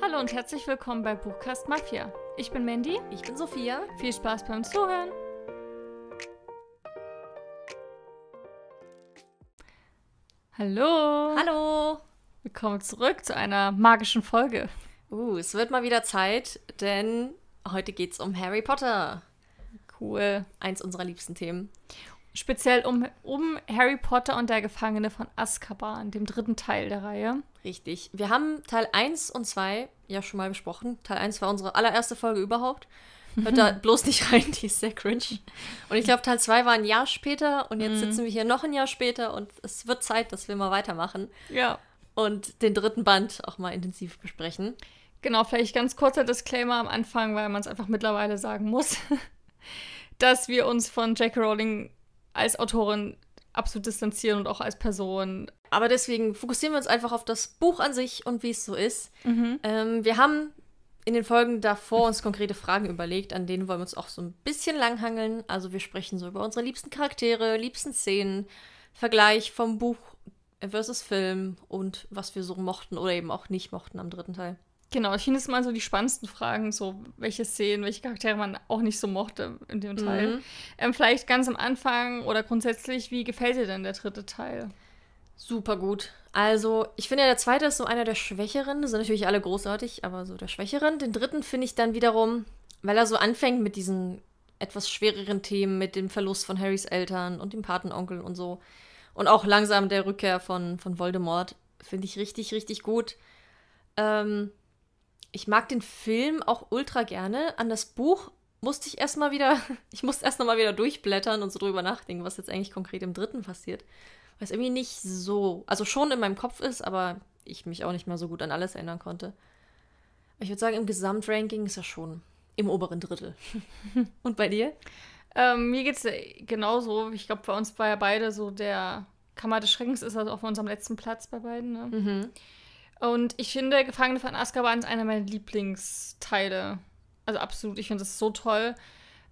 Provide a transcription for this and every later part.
Hallo und herzlich willkommen bei Buchcast Mafia. Ich bin Mandy. Ich bin Sophia. Viel Spaß beim Zuhören. Hallo. Hallo. Willkommen zurück zu einer magischen Folge. Uh, es wird mal wieder Zeit, denn heute geht es um Harry Potter. Cool. Eins unserer liebsten Themen. Speziell um, um Harry Potter und der Gefangene von Azkaban, dem dritten Teil der Reihe. Richtig. Wir haben Teil 1 und 2 ja schon mal besprochen. Teil 1 war unsere allererste Folge überhaupt. Hört da bloß nicht rein, die ist sehr cringe. Und ich glaube, Teil 2 war ein Jahr später und jetzt Mhm. sitzen wir hier noch ein Jahr später und es wird Zeit, dass wir mal weitermachen Ja. und den dritten Band auch mal intensiv besprechen. Genau, vielleicht ganz kurzer Disclaimer am Anfang, weil man es einfach mittlerweile sagen muss, dass wir uns von J.K. Rowling als Autorin absolut distanzieren und auch als Person. Aber deswegen fokussieren wir uns einfach auf das Buch an sich und wie es so ist. Mhm. Ähm, wir haben in den Folgen davor uns konkrete Fragen überlegt, an denen wollen wir uns auch so ein bisschen langhangeln. Also wir sprechen so über unsere liebsten Charaktere, liebsten Szenen, Vergleich vom Buch versus Film und was wir so mochten oder eben auch nicht mochten am dritten Teil. Genau, ich finde es mal so die spannendsten Fragen, so welche Szenen, welche Charaktere man auch nicht so mochte in dem Teil. Mhm. Ähm, vielleicht ganz am Anfang oder grundsätzlich, wie gefällt dir denn der dritte Teil? Super gut. Also, ich finde ja, der zweite ist so einer der schwächeren. Sind natürlich alle großartig, aber so der schwächeren. Den dritten finde ich dann wiederum, weil er so anfängt mit diesen etwas schwereren Themen, mit dem Verlust von Harrys Eltern und dem Patenonkel und so. Und auch langsam der Rückkehr von, von Voldemort. Finde ich richtig, richtig gut. Ähm, ich mag den Film auch ultra gerne. An das Buch musste ich erstmal wieder, ich musste erst noch mal wieder durchblättern und so drüber nachdenken, was jetzt eigentlich konkret im dritten passiert. Weil es irgendwie nicht so, also schon in meinem Kopf ist, aber ich mich auch nicht mehr so gut an alles erinnern konnte. Aber ich würde sagen, im Gesamtranking ist er schon im oberen Drittel. und bei dir? Ähm, mir geht's äh, genauso. Ich glaube, bei uns war ja beide so der Kammer des Schreckens ist also auf unserem letzten Platz bei beiden. Ne? Mhm. Und ich finde, Gefangene von Azkaban ist einer meiner Lieblingsteile. Also absolut, ich finde das so toll.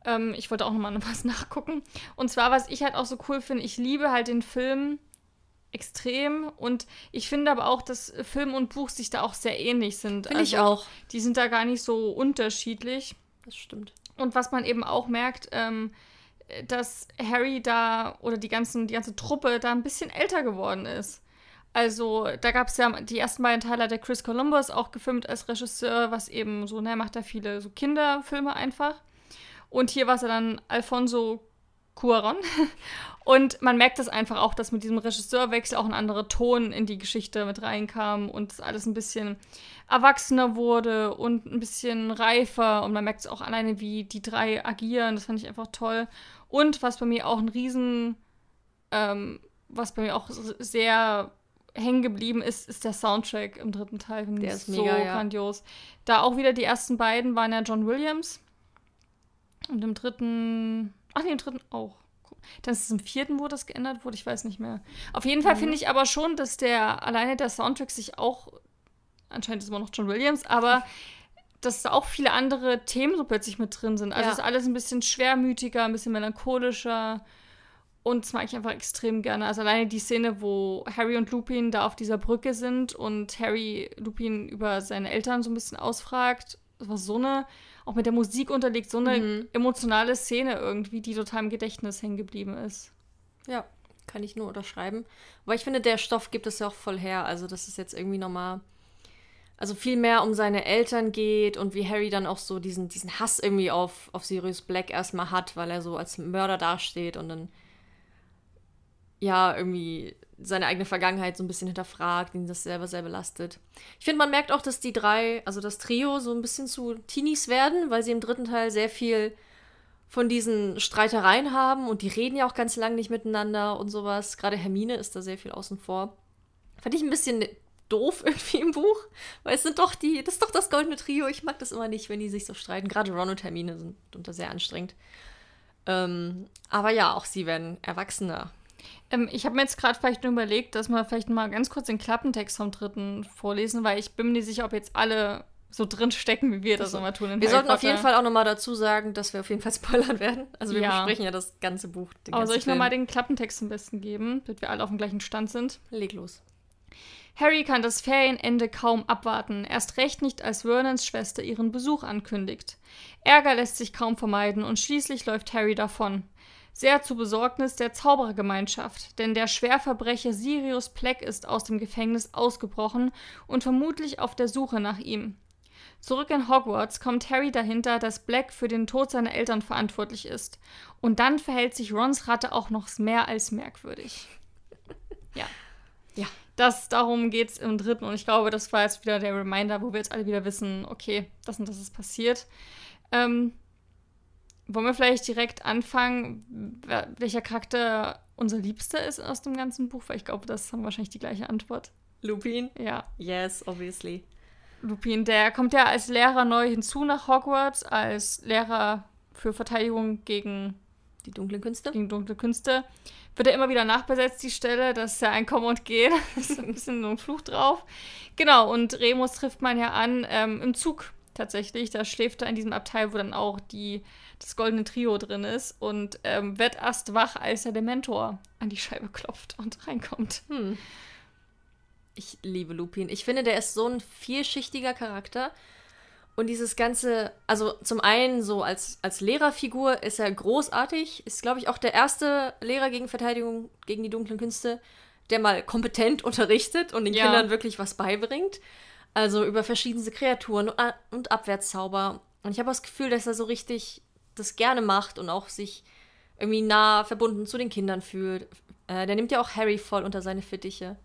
Ähm, ich wollte auch nochmal noch was nachgucken. Und zwar, was ich halt auch so cool finde, ich liebe halt den Film extrem und ich finde aber auch, dass Film und Buch sich da auch sehr ähnlich sind. Finde ich Also, auch. Die sind da gar nicht so unterschiedlich. Das stimmt. Und was man eben auch merkt, ähm, dass Harry da oder die, ganzen, die ganze Truppe da ein bisschen älter geworden ist. Also, da gab es ja die ersten beiden Teile, der Chris Columbus auch gefilmt als Regisseur, was eben so, ne, er macht da viele so Kinderfilme einfach. Und hier war es ja dann Alfonso Cuaron. Und man merkt das einfach auch, dass mit diesem Regisseurwechsel auch ein anderer Ton in die Geschichte mit reinkam und es alles ein bisschen erwachsener wurde und ein bisschen reifer. Und man merkt es auch alleine, wie die drei agieren. Das fand ich einfach toll. Und was bei mir auch ein Riesen, ähm, was bei mir auch sehr hängen geblieben ist, ist der Soundtrack im dritten Teil. Der ist so mega, ja. grandios. Da auch wieder die ersten beiden waren ja John Williams. Und im dritten. Ach nee, im dritten auch. Dann ist es im vierten, wo das geändert wurde, ich weiß nicht mehr. Auf jeden Fall Mhm. finde ich aber schon, dass der alleine der Soundtrack sich auch. Anscheinend ist immer noch John Williams, aber dass da auch viele andere Themen so plötzlich mit drin sind. Also Ja. ist alles ein bisschen schwermütiger, ein bisschen melancholischer. Und das mag ich einfach extrem gerne. Also alleine die Szene, wo Harry und Lupin da auf dieser Brücke sind und Harry Lupin über seine Eltern so ein bisschen ausfragt. Das war so eine, auch mit der Musik unterlegt, so eine Mhm. emotionale Szene irgendwie, die total im Gedächtnis hängen geblieben ist. Ja, kann ich nur unterschreiben. Aber ich finde, der Stoff gibt es ja auch voll her. Also, dass es jetzt irgendwie nochmal, also viel mehr um seine Eltern geht und wie Harry dann auch so diesen, diesen Hass irgendwie auf, auf Sirius Black erstmal hat, weil er so als Mörder dasteht und dann ja irgendwie seine eigene Vergangenheit so ein bisschen hinterfragt, ihn das selber sehr belastet. Ich finde, man merkt auch, dass die drei, also das Trio, so ein bisschen zu Teenies werden, weil sie im dritten Teil sehr viel von diesen Streitereien haben und die reden ja auch ganz lang nicht miteinander und sowas. Gerade Hermine ist da sehr viel außen vor. Fand ich ein bisschen doof irgendwie im Buch, weil es sind doch die, das ist doch das goldene Trio. Ich mag das immer nicht, wenn die sich so streiten. Gerade Ron und Hermine sind unter sehr anstrengend. Ähm, aber ja, auch sie werden erwachsener. Ähm, ich habe mir jetzt gerade vielleicht nur überlegt, dass wir vielleicht mal ganz kurz den Klappentext vom dritten vorlesen, weil ich bin mir nicht sicher, ob jetzt alle so drin stecken, wie wir das Also, immer tun. Wir Harry sollten auf jeden Potter. Fall auch nochmal dazu sagen, dass wir auf jeden Fall spoilern werden. Also wir Ja. besprechen ja das ganze Buch. Den Aber soll ich nochmal den Klappentext am besten geben, damit wir alle auf dem gleichen Stand sind? Leg los. Harry kann das Ferienende kaum abwarten, erst recht nicht, als Vernons Schwester ihren Besuch ankündigt. Ärger lässt sich kaum vermeiden und schließlich läuft Harry davon. Sehr zu Besorgnis der Zauberergemeinschaft, denn der Schwerverbrecher Sirius Black ist aus dem Gefängnis ausgebrochen und vermutlich auf der Suche nach ihm. Zurück in Hogwarts kommt Harry dahinter, dass Black für den Tod seiner Eltern verantwortlich ist. Und dann verhält sich Rons Ratte auch noch mehr als merkwürdig. Ja. Ja. Das, darum geht es im dritten. Und ich glaube, das war jetzt wieder der Reminder, wo wir jetzt alle wieder wissen, okay, das und das ist passiert. Ähm, wollen wir vielleicht direkt anfangen, welcher Charakter unser Liebster ist aus dem ganzen Buch? Weil ich glaube, das haben wahrscheinlich die gleiche Antwort. Lupin? Ja. Yes, obviously. Lupin, der kommt ja als Lehrer neu hinzu nach Hogwarts, als Lehrer für Verteidigung gegen die dunklen Künste. Gegen dunkle Künste. Wird er immer wieder nachbesetzt, die Stelle. Das ist ja ein Kommen und Gehen. Das ist ein bisschen so ein Fluch drauf. Genau, und Remus trifft man ja an ähm, im Zug tatsächlich. Da schläft er in diesem Abteil, wo dann auch die, das goldene Trio drin ist und ähm, wird erst wach, als der Dementor an die Scheibe klopft und reinkommt. Hm. Ich liebe Lupin. Ich finde, der ist so ein vielschichtiger Charakter. Und dieses Ganze, also zum einen so als, als Lehrerfigur ist er großartig, ist, glaube ich, auch der erste Lehrer gegen Verteidigung gegen die dunklen Künste, der mal kompetent unterrichtet und den ja. Kindern wirklich was beibringt. Also über verschiedenste Kreaturen und Abwärtszauber. Und ich habe das Gefühl, dass er so richtig das gerne macht und auch sich irgendwie nah verbunden zu den Kindern fühlt. Äh, der nimmt ja auch Harry voll unter seine Fittiche.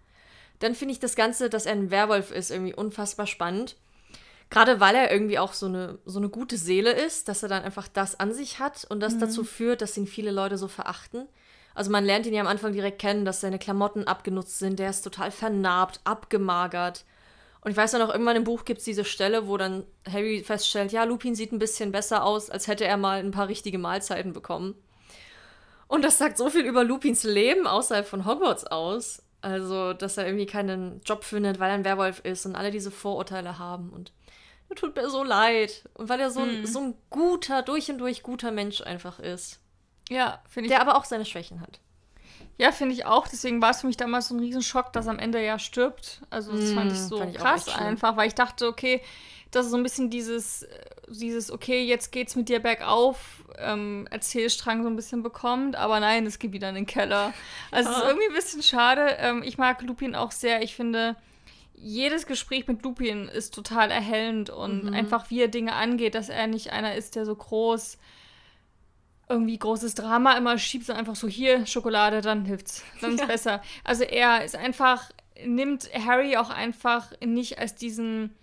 Dann finde ich das Ganze, dass er ein Werwolf ist, irgendwie unfassbar spannend. Gerade weil er irgendwie auch so eine, so eine gute Seele ist, dass er dann einfach das an sich hat und das mhm. dazu führt, dass ihn viele Leute so verachten. Also man lernt ihn ja am Anfang direkt kennen, dass seine Klamotten abgenutzt sind, der ist total vernarbt, abgemagert. Und ich weiß noch, irgendwann im Buch gibt es diese Stelle, wo dann Harry feststellt, ja, Lupin sieht ein bisschen besser aus, als hätte er mal ein paar richtige Mahlzeiten bekommen. Und das sagt so viel über Lupins Leben außerhalb von Hogwarts aus. Also, dass er irgendwie keinen Job findet, weil er ein Werwolf ist und alle diese Vorurteile haben. Und er tut mir so leid. Und weil er so, hm. ein, so ein guter, durch und durch guter Mensch einfach ist. Ja, finde ich. Der aber auch seine Schwächen hat. Ja, finde ich auch. Deswegen war es für mich damals so ein Riesenschock, dass er am Ende ja stirbt. Also das mm, fand ich so fand ich krass einfach, weil ich dachte, okay, das ist so ein bisschen dieses, dieses, okay, jetzt geht's mit dir bergauf, ähm, Erzählstrang so ein bisschen bekommt, aber nein, es geht wieder in den Keller. Also es ist irgendwie ein bisschen schade. Ähm, ich mag Lupin auch sehr. Ich finde, jedes Gespräch mit Lupin ist total erhellend und mhm. einfach wie er Dinge angeht, dass er nicht einer ist, der so groß irgendwie großes Drama immer schiebt, so einfach so hier Schokolade, dann hilft's, dann ist ja. besser. Also er ist einfach nimmt Harry auch einfach nicht als diesen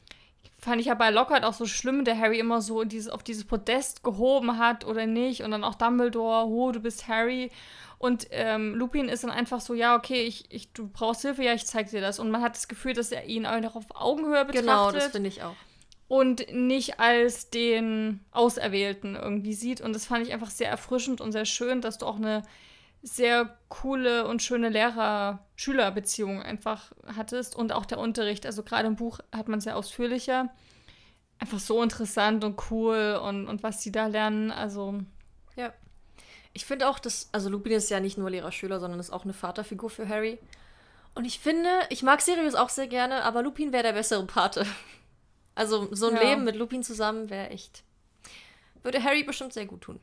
fand ich ja bei Lockhart auch so schlimm, der Harry immer so dieses, auf dieses Podest gehoben hat oder nicht und dann auch Dumbledore, oh, du bist Harry und ähm, Lupin ist dann einfach so, ja, okay, ich, ich, du brauchst Hilfe, ja, ich zeig dir das und man hat das Gefühl, dass er ihn auch auf Augenhöhe betrachtet. Genau, das finde ich auch und nicht als den Auserwählten irgendwie sieht. Und das fand ich einfach sehr erfrischend und sehr schön, dass du auch eine sehr coole und schöne Lehrer-Schüler-Beziehung einfach hattest und auch der Unterricht. Also gerade im Buch hat man es sehr ausführlicher. Einfach so interessant und cool und, und was die da lernen. Also. Ja. Ich finde auch, dass, also Lupin ist ja nicht nur Lehrer-Schüler, sondern ist auch eine Vaterfigur für Harry. Und ich finde, ich mag Sirius auch sehr gerne, aber Lupin wäre der bessere Pate. Also so ein ja. Leben mit Lupin zusammen wäre echt. Würde Harry bestimmt sehr gut tun.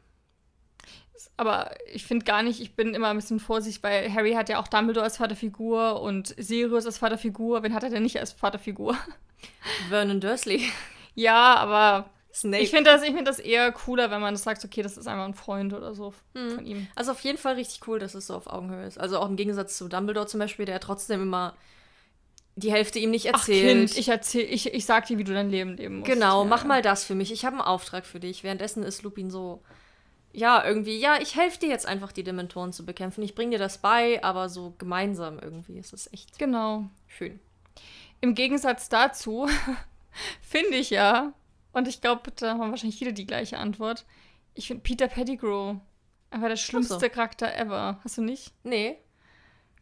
Aber ich finde gar nicht, ich bin immer ein bisschen vorsichtig, weil Harry hat ja auch Dumbledore als Vaterfigur und Sirius als Vaterfigur. Wen hat er denn nicht als Vaterfigur? Vernon Dursley. Ja, aber Snape. Ich finde das, find das eher cooler, wenn man das sagt, okay, das ist einfach ein Freund oder so hm. von ihm. Also auf jeden Fall richtig cool, dass es so auf Augenhöhe ist. Also auch im Gegensatz zu Dumbledore zum Beispiel, der trotzdem immer die Hälfte ihm nicht erzählt. Ach kind, ich erzähl, ich, ich sag dir, wie du dein Leben leben musst. Genau, ja. mach mal das für mich. Ich habe einen Auftrag für dich. Währenddessen ist Lupin so, ja, irgendwie, ja, ich helfe dir jetzt einfach, die Dementoren zu bekämpfen. Ich bring dir das bei, aber so gemeinsam irgendwie. Es ist echt genau. schön. Im Gegensatz dazu finde ich ja, und ich glaube, da haben wahrscheinlich viele die gleiche Antwort. Ich finde Peter Pettigrew einfach der schlimmste so. Charakter ever. Hast du nicht? Nee.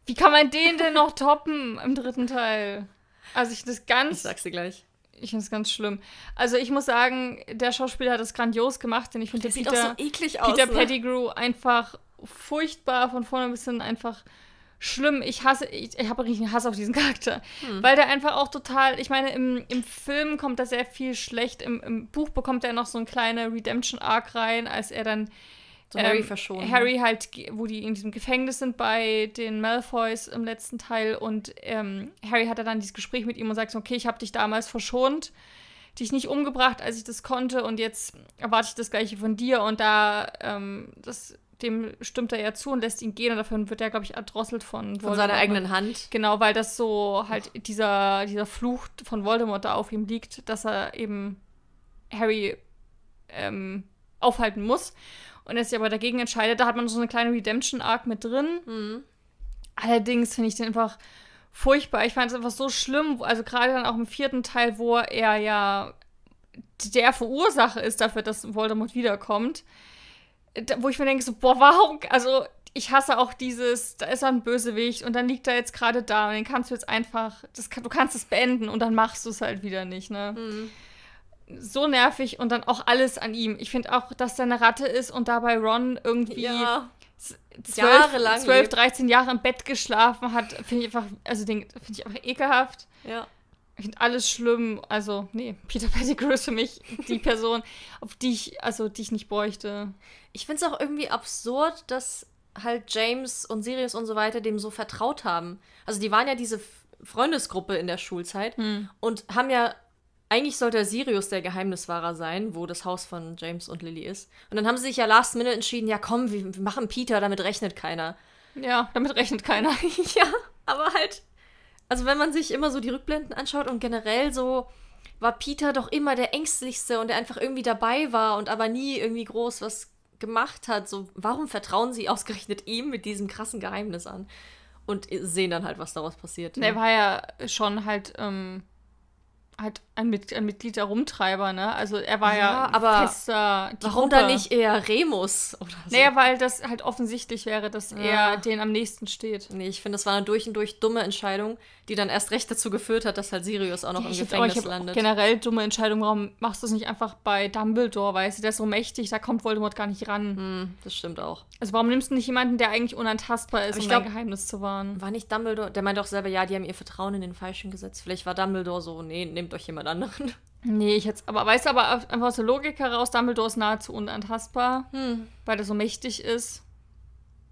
Wie kann man den denn noch toppen im dritten Teil? Also ich das ganz. Ich sag's dir gleich. Ich finde es ganz schlimm. Also ich muss sagen, der Schauspieler hat das grandios gemacht, denn ich finde Peter, sieht auch so eklig aus, Peter ne? Pettigrew einfach furchtbar von vorne bis hin einfach schlimm. Ich hasse, ich, ich habe richtig Hass auf diesen Charakter. Hm. Weil der einfach auch total, ich meine, im, im Film kommt da sehr viel schlecht. Im, Im Buch bekommt er noch so ein kleiner Redemption-Arc rein, als er dann so Harry ähm, verschont. Harry halt, wo die in diesem Gefängnis sind bei den Malfoys im letzten Teil und ähm, Harry hat dann dieses Gespräch mit ihm und sagt so, okay, ich habe dich damals verschont, dich nicht umgebracht, als ich das konnte und jetzt erwarte ich das Gleiche von dir und da, ähm, das, dem stimmt er ja zu und lässt ihn gehen und dafür wird er, glaube ich, erdrosselt von Voldemort. Von seiner eigenen Hand. Genau, weil das so halt dieser, dieser Fluch von Voldemort da auf ihm liegt, dass er eben Harry ähm, aufhalten muss und er sich aber dagegen entscheidet. Da hat man so eine kleine Redemption-Arc mit drin. Mhm. Allerdings finde ich den einfach furchtbar. Ich fand es einfach so schlimm, also gerade dann auch im vierten Teil, wo er ja der Verursacher ist dafür, dass Voldemort wiederkommt. Da, wo ich mir denke, so, boah, warum? Also, ich hasse auch dieses, da ist er ein Bösewicht und dann liegt er jetzt gerade da und den kannst du jetzt einfach, das, du kannst es beenden und dann machst du es halt wieder nicht, ne? Mhm so nervig und dann auch alles an ihm. Ich finde auch, dass er eine Ratte ist und dabei Ron irgendwie ja. 12, 12, 13 Jahre im Bett geschlafen hat, finde ich einfach, also finde ich einfach ekelhaft. Ja. Ich finde alles schlimm. Also, nee, Peter Pettigrew ist für mich die Person, auf die ich, also die ich nicht bräuchte. Ich finde es auch irgendwie absurd, dass halt James und Sirius und so weiter dem so vertraut haben. Also die waren ja diese Freundesgruppe in der Schulzeit hm. und haben ja eigentlich sollte Sirius der Geheimniswahrer sein, wo das Haus von James und Lily ist. Und dann haben sie sich ja last minute entschieden, ja komm, wir, wir machen Peter, damit rechnet keiner. Ja, damit rechnet keiner. ja, aber halt, also wenn man sich immer so die Rückblenden anschaut und generell so war Peter doch immer der ängstlichste und der einfach irgendwie dabei war und aber nie irgendwie groß was gemacht hat. So, warum vertrauen sie ausgerechnet ihm mit diesem krassen Geheimnis an? Und sehen dann halt, was daraus passiert. Er war ja schon halt ähm, halt ein, Mit ein Mitglied der Rumtreiber, ne? Also er war ja, ja aber fester. warum Gruppe. dann nicht eher Remus oder so? Naja, weil das halt offensichtlich wäre, dass ja. er den am nächsten steht. Nee, ich finde, das war eine durch und durch dumme Entscheidung, die dann erst recht dazu geführt hat, dass halt Sirius auch noch ja, im Gefängnis auch, landet. Generell dumme Entscheidung, warum machst du es nicht einfach bei Dumbledore, weißt du, der ist so mächtig, da kommt Voldemort gar nicht ran. Hm, das stimmt auch. Also warum nimmst du nicht jemanden, der eigentlich unantastbar ist, um glaub, dein Geheimnis zu wahren? War nicht Dumbledore, der meint auch selber, ja, die haben ihr Vertrauen in den Falschen gesetzt. Vielleicht war Dumbledore so, nee, nehmt euch jemand anderen. Nee, ich jetzt, aber weißt du, aber einfach aus der Logik heraus, Dumbledore ist nahezu unantastbar, hm. weil er so mächtig ist.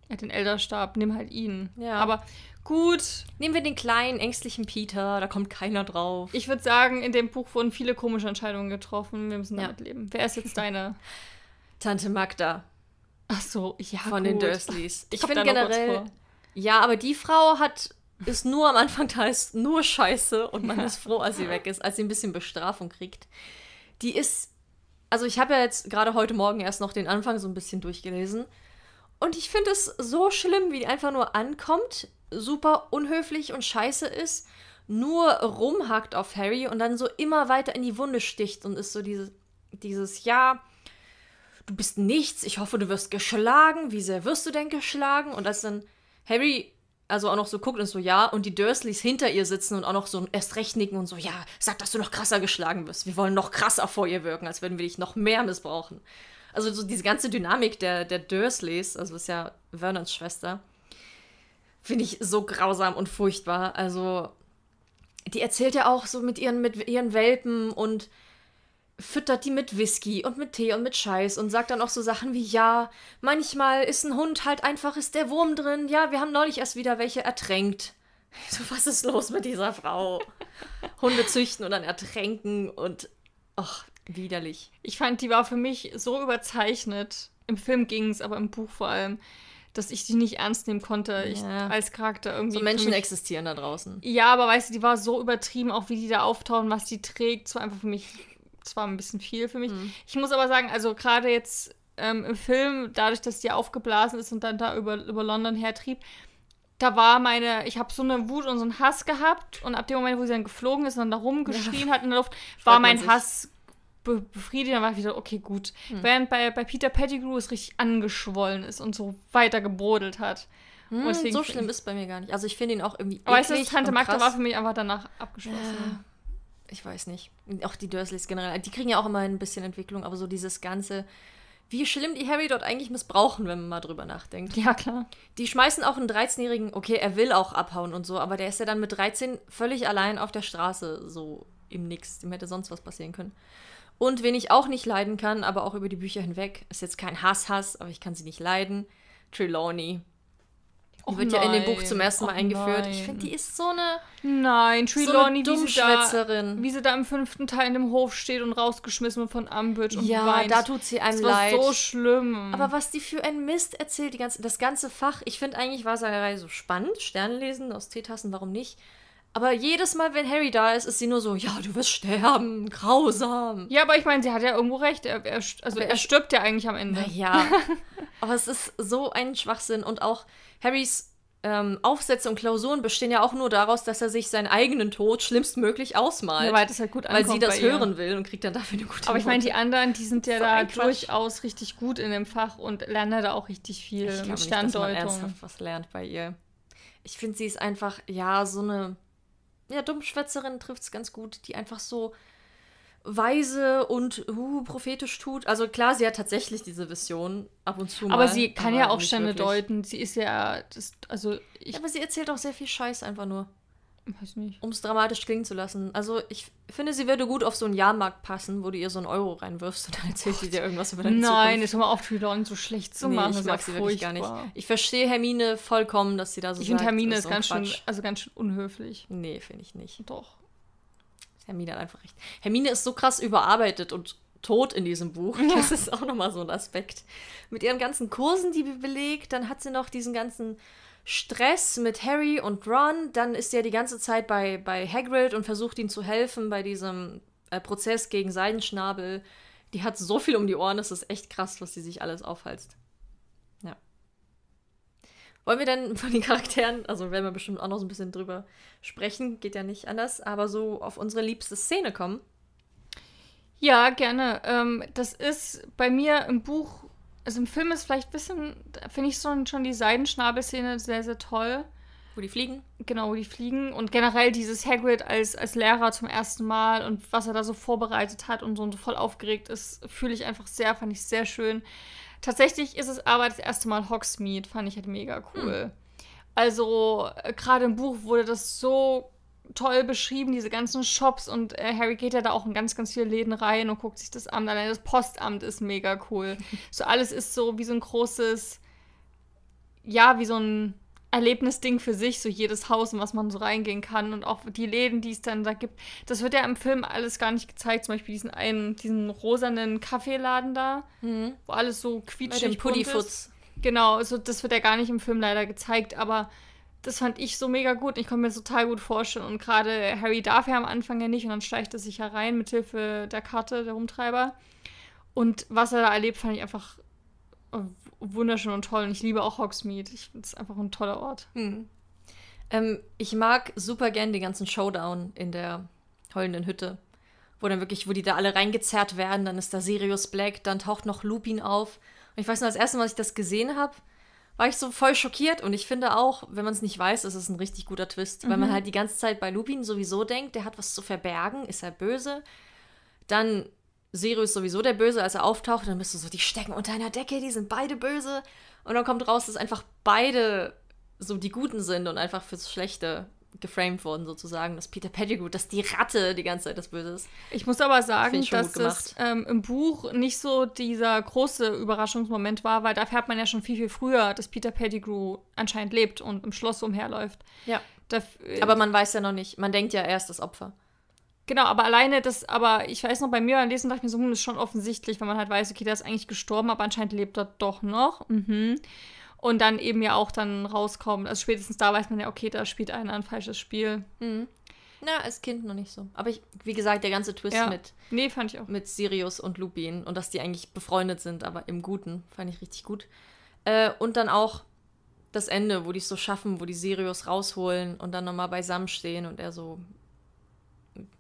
Er hat den Elderstab, nimm halt ihn. Ja. Aber gut. Nehmen wir den kleinen, ängstlichen Peter, da kommt keiner drauf. Ich würde sagen, in dem Buch wurden viele komische Entscheidungen getroffen. Wir müssen ja. damit leben. Wer ist jetzt deine? Tante Magda. Ach so, ja. Von gut. den Dursleys. Ich, ich finde generell. Ja, aber die Frau hat ist nur am Anfang da, ist nur scheiße und man ist froh, als sie weg ist, als sie ein bisschen Bestrafung kriegt. Die ist, also ich habe ja jetzt gerade heute Morgen erst noch den Anfang so ein bisschen durchgelesen und ich finde es so schlimm, wie die einfach nur ankommt, super unhöflich und scheiße ist, nur rumhackt auf Harry und dann so immer weiter in die Wunde sticht und ist so dieses, dieses ja, du bist nichts, ich hoffe, du wirst geschlagen, wie sehr wirst du denn geschlagen? Und als dann Harry also auch noch so guckt und so, ja, und die Dursleys hinter ihr sitzen und auch noch so erst recht nicken und so, ja, sag, dass du noch krasser geschlagen wirst. Wir wollen noch krasser vor ihr wirken, als würden wir dich noch mehr missbrauchen. Also so diese ganze Dynamik der, der Dursleys, also ist ja Vernons Schwester, finde ich so grausam und furchtbar. Also die erzählt ja auch so mit ihren, mit ihren Welpen und füttert die mit Whisky und mit Tee und mit Scheiß und sagt dann auch so Sachen wie, ja, manchmal ist ein Hund halt einfach, ist der Wurm drin, ja, wir haben neulich erst wieder welche ertränkt. So, was ist los mit dieser Frau? Hunde züchten und dann ertränken und, ach, widerlich. Ich fand, die war für mich so überzeichnet. Im Film ging es, aber im Buch vor allem dass ich die nicht ernst nehmen konnte. Ich, ja. als Charakter irgendwie. So Menschen mich, existieren da draußen. Ja, aber weißt du, die war so übertrieben, auch wie die da auftauchen, was die trägt. So einfach für mich das war ein bisschen viel für mich. Mhm. Ich muss aber sagen, also gerade jetzt ähm, im Film, dadurch, dass die aufgeblasen ist und dann da über, über London hertrieb, da war meine, ich habe so eine Wut und so einen Hass gehabt und ab dem Moment, wo sie dann geflogen ist und dann da rumgeschrien ja. hat in der Luft, war mein Hass be befriedigt. Dann war ich wieder, okay, gut. Mhm. Während bei, bei Peter Pettigrew es richtig angeschwollen ist und so weiter gebrodelt hat. Hm, so schlimm ist bei mir gar nicht. Also ich finde ihn auch irgendwie. Aber weißt du, Tante Magda war für mich einfach danach abgeschlossen. Ja ich weiß nicht. Auch die Dursleys generell, die kriegen ja auch immer ein bisschen Entwicklung, aber so dieses ganze, wie schlimm die Harry dort eigentlich missbrauchen, wenn man mal drüber nachdenkt. Ja, klar. Die schmeißen auch einen 13-Jährigen, okay, er will auch abhauen und so, aber der ist ja dann mit 13 völlig allein auf der Straße, so im Nix. Dem hätte sonst was passieren können. Und wen ich auch nicht leiden kann, aber auch über die Bücher hinweg, ist jetzt kein Hass-Hass, aber ich kann sie nicht leiden. Trelawney. Die Och wird ja in dem. Buch zum ersten Mal Och eingeführt. Ich finde, die ist so eine, Nein, so eine Trelawney, wie, sie da, Dummschwätzerin. wie sie da im fünften Teil in dem Hof steht und rausgeschmissen wird von Umbridge und Ja, weint. da tut sie einem das war leid. so schlimm. Aber was die für ein Mist erzählt, die ganze, das ganze Fach. Ich finde eigentlich Wahrsagerei so spannend. Sternlesen aus Teetassen, warum nicht? Aber jedes Mal, wenn Harry da ist, ist sie nur so, ja, du wirst sterben, grausam. ja, aber ich meine, sie hat ja irgendwo recht. Er, er, also er, er- stirbt ja eigentlich am Ende. Naja, aber es ist so ein Schwachsinn. Und auch Harrys ähm, Aufsätze und Klausuren bestehen ja auch nur daraus, dass er sich seinen eigenen Tod schlimmstmöglich ausmalt. Ja, weil das halt gut weil sie ankommt das hören will und kriegt dann dafür eine gute Aber ich meine, die anderen, die sind ja So da durchaus richtig gut in dem Fach und lernen ja da auch richtig viel Ich mit nicht, dass man Sterndeutung. ernsthaft was lernt bei ihr. Ich finde, sie ist einfach, ja, so eine, ja, Dummschwätzerin trifft es ganz gut, die einfach so weise und uh, prophetisch tut. Also klar, sie hat tatsächlich diese Vision ab und zu mal. aber sie kann ja auch wirklich. deuten. Sie ist ja, das, also ich Ja, aber sie erzählt auch sehr viel Scheiß einfach nur, weiß nicht. um es dramatisch klingen zu lassen. Also ich finde, sie würde gut auf so einen Jahrmarkt passen, wo du ihr so einen Euro reinwirfst und dann erzählt sie dir irgendwas über deine Nein, Zukunft. jetzt hör mal auf, Trelawney so schlecht zu nee, machen. ich Das ist mag ja sie wirklich gar furchtbar. nicht. Ich verstehe Hermine vollkommen, dass sie da so Ich finde, Hermine ist so ganz schön, also ganz schön unhöflich. Nee, finde ich nicht. Doch. Hermine hat einfach recht. Hermine ist so krass überarbeitet und tot in diesem Buch. Das ist auch nochmal so ein Aspekt. Mit ihren ganzen Kursen, die sie belegt, dann hat sie noch diesen ganzen Stress mit Harry und Ron. Dann ist ja die ganze Zeit bei, bei Hagrid und versucht ihm zu helfen bei diesem äh, Prozess gegen Seidenschnabel. Die hat so viel um die Ohren, das ist echt krass, was sie sich alles aufhalst. Ja. Wollen wir denn von den Charakteren, also werden wir bestimmt auch noch so ein bisschen drüber sprechen, geht ja nicht anders, aber so auf unsere liebste Szene kommen? Ja, gerne. Ähm, das ist bei mir im Buch, also im Film ist vielleicht ein bisschen, finde ich schon, schon die Seidenschnabelszene sehr, sehr toll. Wo die fliegen? Genau, wo die fliegen. Und generell dieses Hagrid als, als Lehrer zum ersten Mal und was er da so vorbereitet hat und so, und so voll aufgeregt ist, fühle ich einfach sehr, fand ich sehr schön. Tatsächlich ist es aber das erste Mal Hogsmeade, fand ich halt mega cool. Also, äh, gerade im Buch wurde das so toll beschrieben, diese ganzen Shops und äh, Harry geht ja da auch in ganz, ganz viele Läden rein und guckt sich das an. Allein das Postamt ist mega cool. So alles ist so wie so ein großes, ja, wie so ein Erlebnisding für sich, so jedes Haus, in was man so reingehen kann und auch die Läden, die es dann da gibt. Das wird ja im Film alles gar nicht gezeigt, zum Beispiel diesen einen, diesen rosanen Kaffeeladen da, wo alles so quietschig ist. Puddifuts. Genau, also das wird ja gar nicht im Film leider gezeigt, aber das fand ich so mega gut. Ich konnte mir das total gut vorstellen. Und gerade Harry darf ja am Anfang ja nicht und dann schleicht er sich ja rein mit Hilfe der Karte, der Rumtreiber. Und was er da erlebt, fand ich einfach äh, wunderschön und toll. Und ich liebe auch Hogsmeade. Ich finde es einfach ein toller Ort. Hm. Ähm, ich mag super gern den ganzen Showdown in der heulenden Hütte. Wo dann wirklich, wo die da alle reingezerrt werden, dann ist da Sirius Black, dann taucht noch Lupin auf. Und ich weiß noch, das erste Mal, als ich das gesehen habe, war ich so voll schockiert. Und ich finde auch, wenn man es nicht weiß, ist es ein richtig guter Twist. Weil man halt die ganze Zeit bei Lupin sowieso denkt, der hat was zu verbergen, ist er böse. Dann Sirius sowieso der Böse, als er auftaucht, dann bist du so, die stecken unter einer Decke, die sind beide böse. Und dann kommt raus, dass einfach beide so die Guten sind und einfach fürs Schlechte geframed wurden, sozusagen. Dass Peter Pettigrew, dass die Ratte die ganze Zeit das Böse ist. Ich muss aber sagen, dass es ähm, im Buch nicht so dieser große Überraschungsmoment war, weil da erfährt man ja schon viel, viel früher, dass Peter Pettigrew anscheinend lebt und im Schloss umherläuft. Ja. Da, Aber man weiß ja noch nicht. Man denkt ja, er ist das Opfer. Genau, aber alleine das, aber ich weiß noch, bei mir beim Lesen dachte ich mir so, hm, das ist schon offensichtlich, wenn man halt weiß, okay, der ist eigentlich gestorben, aber anscheinend lebt er doch noch. Mhm. Und dann eben ja auch dann rauskommt, also spätestens da weiß man ja, okay, da spielt einer ein falsches Spiel. Na, als Kind noch nicht so. Aber ich, wie gesagt, der ganze Twist Ja. mit, Nee, fand ich auch. mit Sirius und Lupin und dass die eigentlich befreundet sind, aber im Guten, fand ich richtig gut. Äh, und dann auch das Ende, wo die es so schaffen, wo die Sirius rausholen und dann nochmal beisammen stehen und er so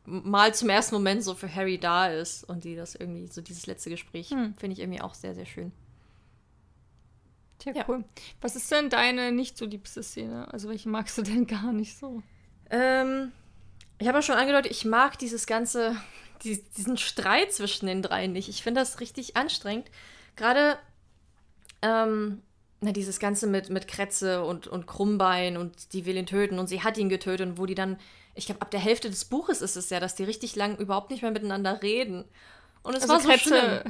mal zum ersten Moment so für Harry da ist und die das irgendwie, so dieses letzte Gespräch, Hm. finde ich irgendwie auch sehr, sehr schön. Tja, Ja. cool. Was ist denn deine nicht so liebste Szene? Also welche magst du denn gar nicht so? Ähm, ich habe ja schon angedeutet, ich mag dieses ganze, die, diesen Streit zwischen den dreien nicht. Ich finde das richtig anstrengend. Gerade, ähm, na, dieses Ganze mit, mit Kretze und, und Krummbein und die will ihn töten und sie hat ihn getötet und wo die dann, ich glaube, ab der Hälfte des Buches ist es ja, dass die richtig lang überhaupt nicht mehr miteinander reden. Und es also war so Kretze,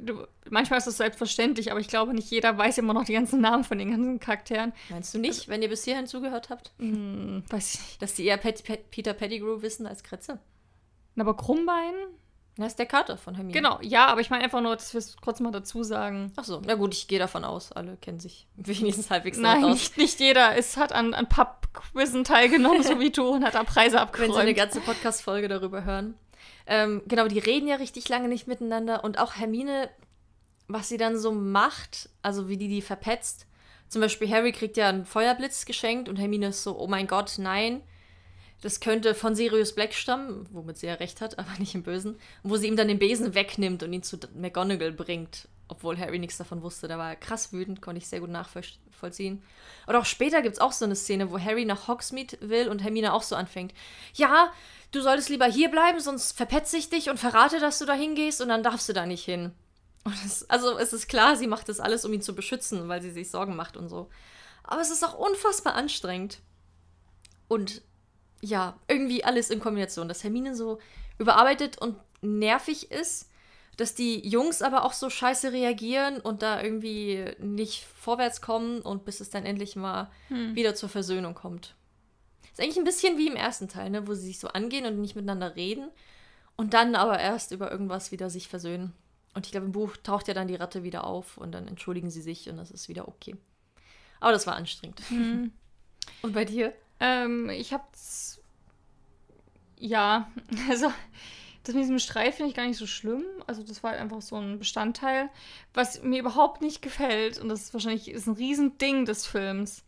manchmal ist das selbstverständlich, aber ich glaube, nicht jeder weiß immer noch die ganzen Namen von den ganzen Charakteren. Meinst du nicht, also, wenn ihr bis hierhin zugehört habt? Hm, weiß ich nicht. Dass die eher Pet, Pet, Peter Pettigrew wissen als Kretze? Aber Krummbein? Das ist der Kater von Hermine. Genau, ja, aber ich meine einfach nur, dass wir es kurz mal dazu sagen. Ach so, na gut, ich gehe davon aus, alle kennen sich wenigstens halbwegs Nein, aus. Nicht, nicht jeder. Es hat an, an Pub-Quizzen teilgenommen, so wie du, und hat da Preise abgeräumt. Wenn Sie eine ganze Podcast-Folge darüber hören. Ähm, genau, die reden ja richtig lange nicht miteinander und auch Hermine, was sie dann so macht, also wie die die verpetzt. Zum Beispiel Harry kriegt ja einen Feuerblitz geschenkt und Hermine ist so, oh mein Gott, nein. Das könnte von Sirius Black stammen, womit sie ja recht hat, aber nicht im Bösen. Wo sie ihm dann den Besen wegnimmt und ihn zu McGonagall bringt, obwohl Harry nichts davon wusste. Da war er krass wütend, konnte ich sehr gut nachvollziehen. Und auch später gibt es auch so eine Szene, wo Harry nach Hogsmeade will und Hermine auch so anfängt. Ja, du solltest lieber hier bleiben, sonst verpetze ich dich und verrate, dass du da hingehst und dann darfst du da nicht hin. Es, also es ist klar, sie macht das alles, um ihn zu beschützen, weil sie sich Sorgen macht und so. Aber es ist auch unfassbar anstrengend. Und ja, irgendwie alles in Kombination. Dass Hermine so überarbeitet und nervig ist, dass die Jungs aber auch so scheiße reagieren und da irgendwie nicht vorwärts kommen und bis es dann endlich mal hm. wieder zur Versöhnung kommt. Ist eigentlich ein bisschen wie im ersten Teil, ne, wo sie sich so angehen und nicht miteinander reden und dann aber erst über irgendwas wieder sich versöhnen. Und ich glaube, im Buch taucht ja dann die Ratte wieder auf und dann entschuldigen sie sich und das ist wieder okay. Aber das war anstrengend. Mhm. Und bei dir? Ähm, ich hab's. Ja, also das mit diesem Streit finde ich gar nicht so schlimm. Also das war halt einfach so ein Bestandteil. Was mir überhaupt nicht gefällt, und das ist wahrscheinlich ist ein Riesending des Films,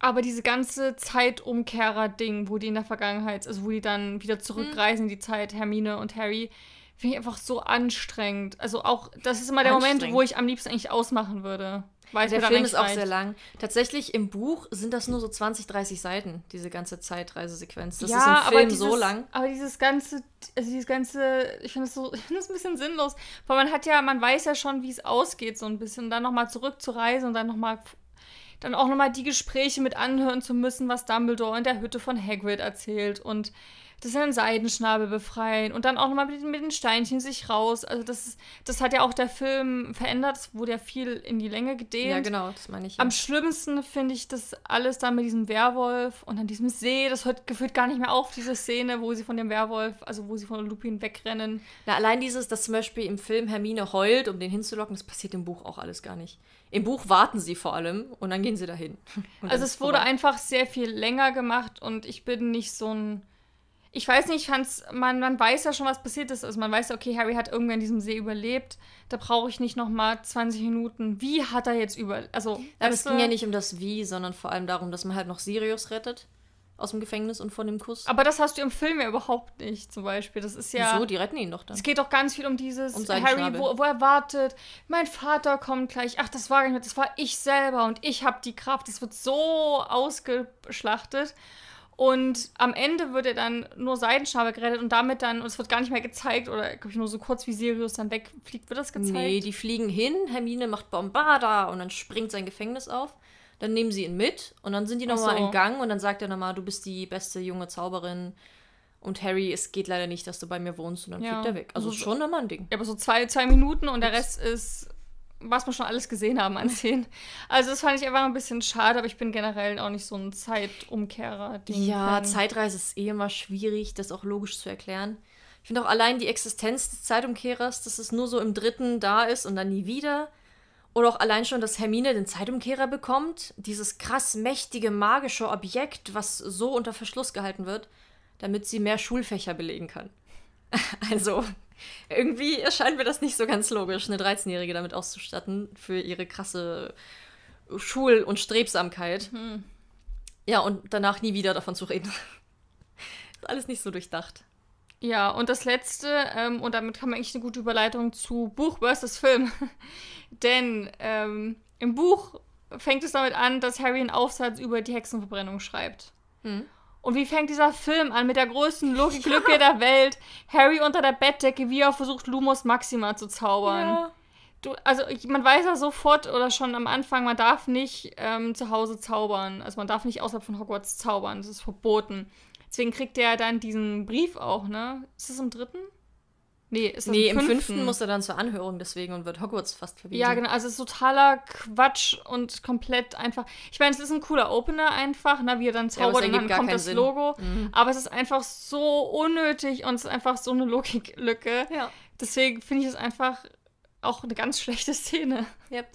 aber diese ganze Zeitumkehrer-Ding, wo die in der Vergangenheit, also wo die dann wieder zurückreisen in die Zeit, Hermine und Harry, finde ich einfach so anstrengend. Also auch, das ist immer der Moment, wo ich am liebsten eigentlich ausmachen würde. Weil der Film ist auch sehr lang. Tatsächlich im Buch sind das nur so 20, 30 Seiten, diese ganze Zeitreisesequenz. Das ja, ist im Film dieses, so lang. Aber dieses ganze, also dieses ganze, ich finde das so, ich finde das ein bisschen sinnlos. Weil man hat ja, man weiß ja schon, wie es ausgeht, so ein bisschen. Und dann nochmal zurückzureisen und dann nochmal dann auch nochmal die Gespräche mit anhören zu müssen, was Dumbledore in der Hütte von Hagrid erzählt und das ist einen Seidenschnabel befreien und dann auch nochmal mit, mit den Steinchen sich raus. Also das ist, das hat ja auch der Film verändert, es wurde ja viel in die Länge gedehnt. Ja, genau, das meine ich. Ja. Am schlimmsten finde ich das alles dann mit diesem Werwolf und an diesem See, das hört gefühlt gar nicht mehr auf, diese Szene, wo sie von dem Werwolf, also wo sie von Lupin wegrennen. Na, allein dieses, dass zum Beispiel im Film Hermine heult, um den hinzulocken, das passiert im Buch auch alles gar nicht. Im Buch warten sie vor allem und dann gehen sie dahin. Also es wurde einfach sehr viel länger gemacht und ich bin nicht so ein ich weiß nicht, fand's, man, man weiß ja schon, was passiert ist. Also man weiß ja, okay, Harry hat irgendwann in diesem See überlebt. Da brauche ich nicht noch mal 20 Minuten. Wie hat er jetzt über... Also, Aber es ging ja nicht um das Wie, sondern vor allem darum, dass man halt noch Sirius rettet aus dem Gefängnis und von dem Kuss. Aber das hast du im Film ja überhaupt nicht, zum Beispiel. Das ist ja. Wieso? Die retten ihn doch dann. Es geht doch ganz viel um dieses um Harry, wo, wo, er wartet. Mein Vater kommt gleich. Ach, das war gar nicht, das war ich selber und ich habe die Kraft. Das wird so ausgeschlachtet. Und am Ende wird er dann nur Seidenschnabel gerettet und damit dann, und es wird gar nicht mehr gezeigt, oder glaube ich nur so kurz wie Sirius dann wegfliegt, wird das gezeigt? Nee, die fliegen hin, Hermine macht Bombarda und dann springt sein Gefängnis auf. Dann nehmen sie ihn mit und dann sind die nochmal so. in Gang und dann sagt er nochmal, du bist die beste junge Zauberin. Und Harry, es geht leider nicht, dass du bei mir wohnst und dann ja. fliegt er weg. Also, also schon nochmal ein Ding. Ja, aber so zwei, zwei Minuten und der Rest ist was wir schon alles gesehen haben an Szenen. Also das fand ich einfach ein bisschen schade, aber ich bin generell auch nicht so ein Zeitumkehrer. Ja, Fan. Zeitreise ist eh immer schwierig, das auch logisch zu erklären. Ich finde auch allein die Existenz des Zeitumkehrers, dass es nur so im dritten da ist und dann nie wieder. Oder auch allein schon, dass Hermine den Zeitumkehrer bekommt. Dieses krass mächtige magische Objekt, was so unter Verschluss gehalten wird, damit sie mehr Schulfächer belegen kann. also, irgendwie erscheint mir das nicht so ganz logisch, eine 13-Jährige damit auszustatten für ihre krasse Schul- und Strebsamkeit. Mhm. Ja, und danach nie wieder davon zu reden. ist alles nicht so durchdacht. Ja, und das letzte, ähm, und damit kann man eigentlich eine gute Überleitung zu Buch versus Film. Denn ähm, im Buch fängt es damit an, dass Harry einen Aufsatz über die Hexenverbrennung schreibt. Mhm. Und wie fängt dieser Film an mit der größten Logiklücke ja. der Welt? Harry unter der Bettdecke, wie er versucht, Lumos Maxima zu zaubern. Ja. du, also man weiß ja sofort oder schon am Anfang, man darf nicht ähm, zu Hause zaubern. Also man darf nicht außerhalb von Hogwarts zaubern. Das ist verboten. Deswegen kriegt er dann diesen Brief auch, ne? Ist das im dritten? Nee, ist nee im, fünften? fünften muss er dann zur Anhörung deswegen und wird Hogwarts fast verwiesen. Ja, genau. Also es ist totaler Quatsch und komplett einfach. Ich meine, es ist ein cooler Opener einfach, ne, wie er dann zaubert ja, und dann kommt das Sinn. Logo. Mhm. Aber es ist einfach so unnötig und es ist einfach so eine Logiklücke. Ja. Deswegen finde ich es einfach auch eine ganz schlechte Szene. Yep.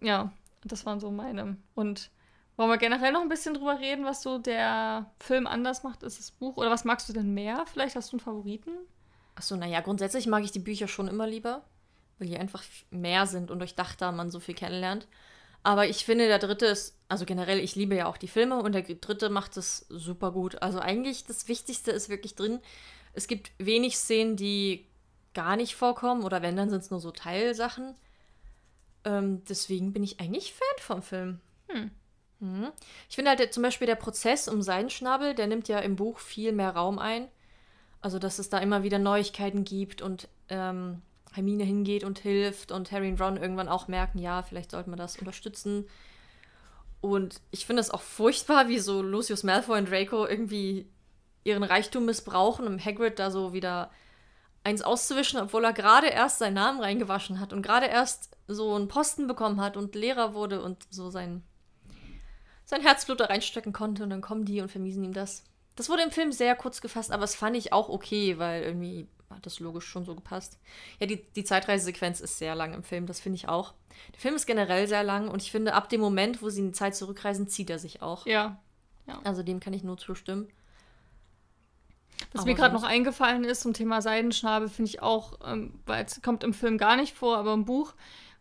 Ja, das waren so meine. Und wollen wir generell noch ein bisschen drüber reden, was so der Film anders macht, ist das Buch? Oder was magst du denn mehr? Vielleicht hast du einen Favoriten? Achso, naja, grundsätzlich mag ich die Bücher schon immer lieber, weil die einfach mehr sind und durchdachter man so viel kennenlernt. Aber ich finde, der dritte ist, also generell, ich liebe ja auch die Filme und der dritte macht es super gut. Also eigentlich das Wichtigste ist wirklich drin. Es gibt wenig Szenen, die gar nicht vorkommen oder wenn, dann sind es nur so Teilsachen. Ähm, deswegen bin ich eigentlich Fan vom Film. Hm. Mhm. Ich finde halt der, zum Beispiel der Prozess um Seidenschnabel, der nimmt ja im Buch viel mehr Raum ein. Also, dass es da immer wieder Neuigkeiten gibt und ähm, Hermine hingeht und hilft und Harry und Ron irgendwann auch merken, ja, vielleicht sollten wir das unterstützen. Und ich finde es auch furchtbar, wie so Lucius Malfoy und Draco irgendwie ihren Reichtum missbrauchen, um Hagrid da so wieder eins auszuwischen, obwohl er gerade erst seinen Namen reingewaschen hat und gerade erst so einen Posten bekommen hat und Lehrer wurde und so sein, sein Herzblut da reinstecken konnte und dann kommen die und vermiesen ihm das. Das wurde im Film sehr kurz gefasst, aber es fand ich auch okay, weil irgendwie hat das logisch schon so gepasst. Ja, die, die Zeitreisesequenz ist sehr lang im Film, das finde ich auch. Der Film ist generell sehr lang und ich finde, ab dem Moment, wo sie in die Zeit zurückreisen, zieht er sich auch. Ja. ja. Also dem kann ich nur zustimmen. Was aber mir gerade noch eingefallen ist zum Thema Seidenschnabel, finde ich auch, ähm, weil es kommt im Film gar nicht vor, aber im Buch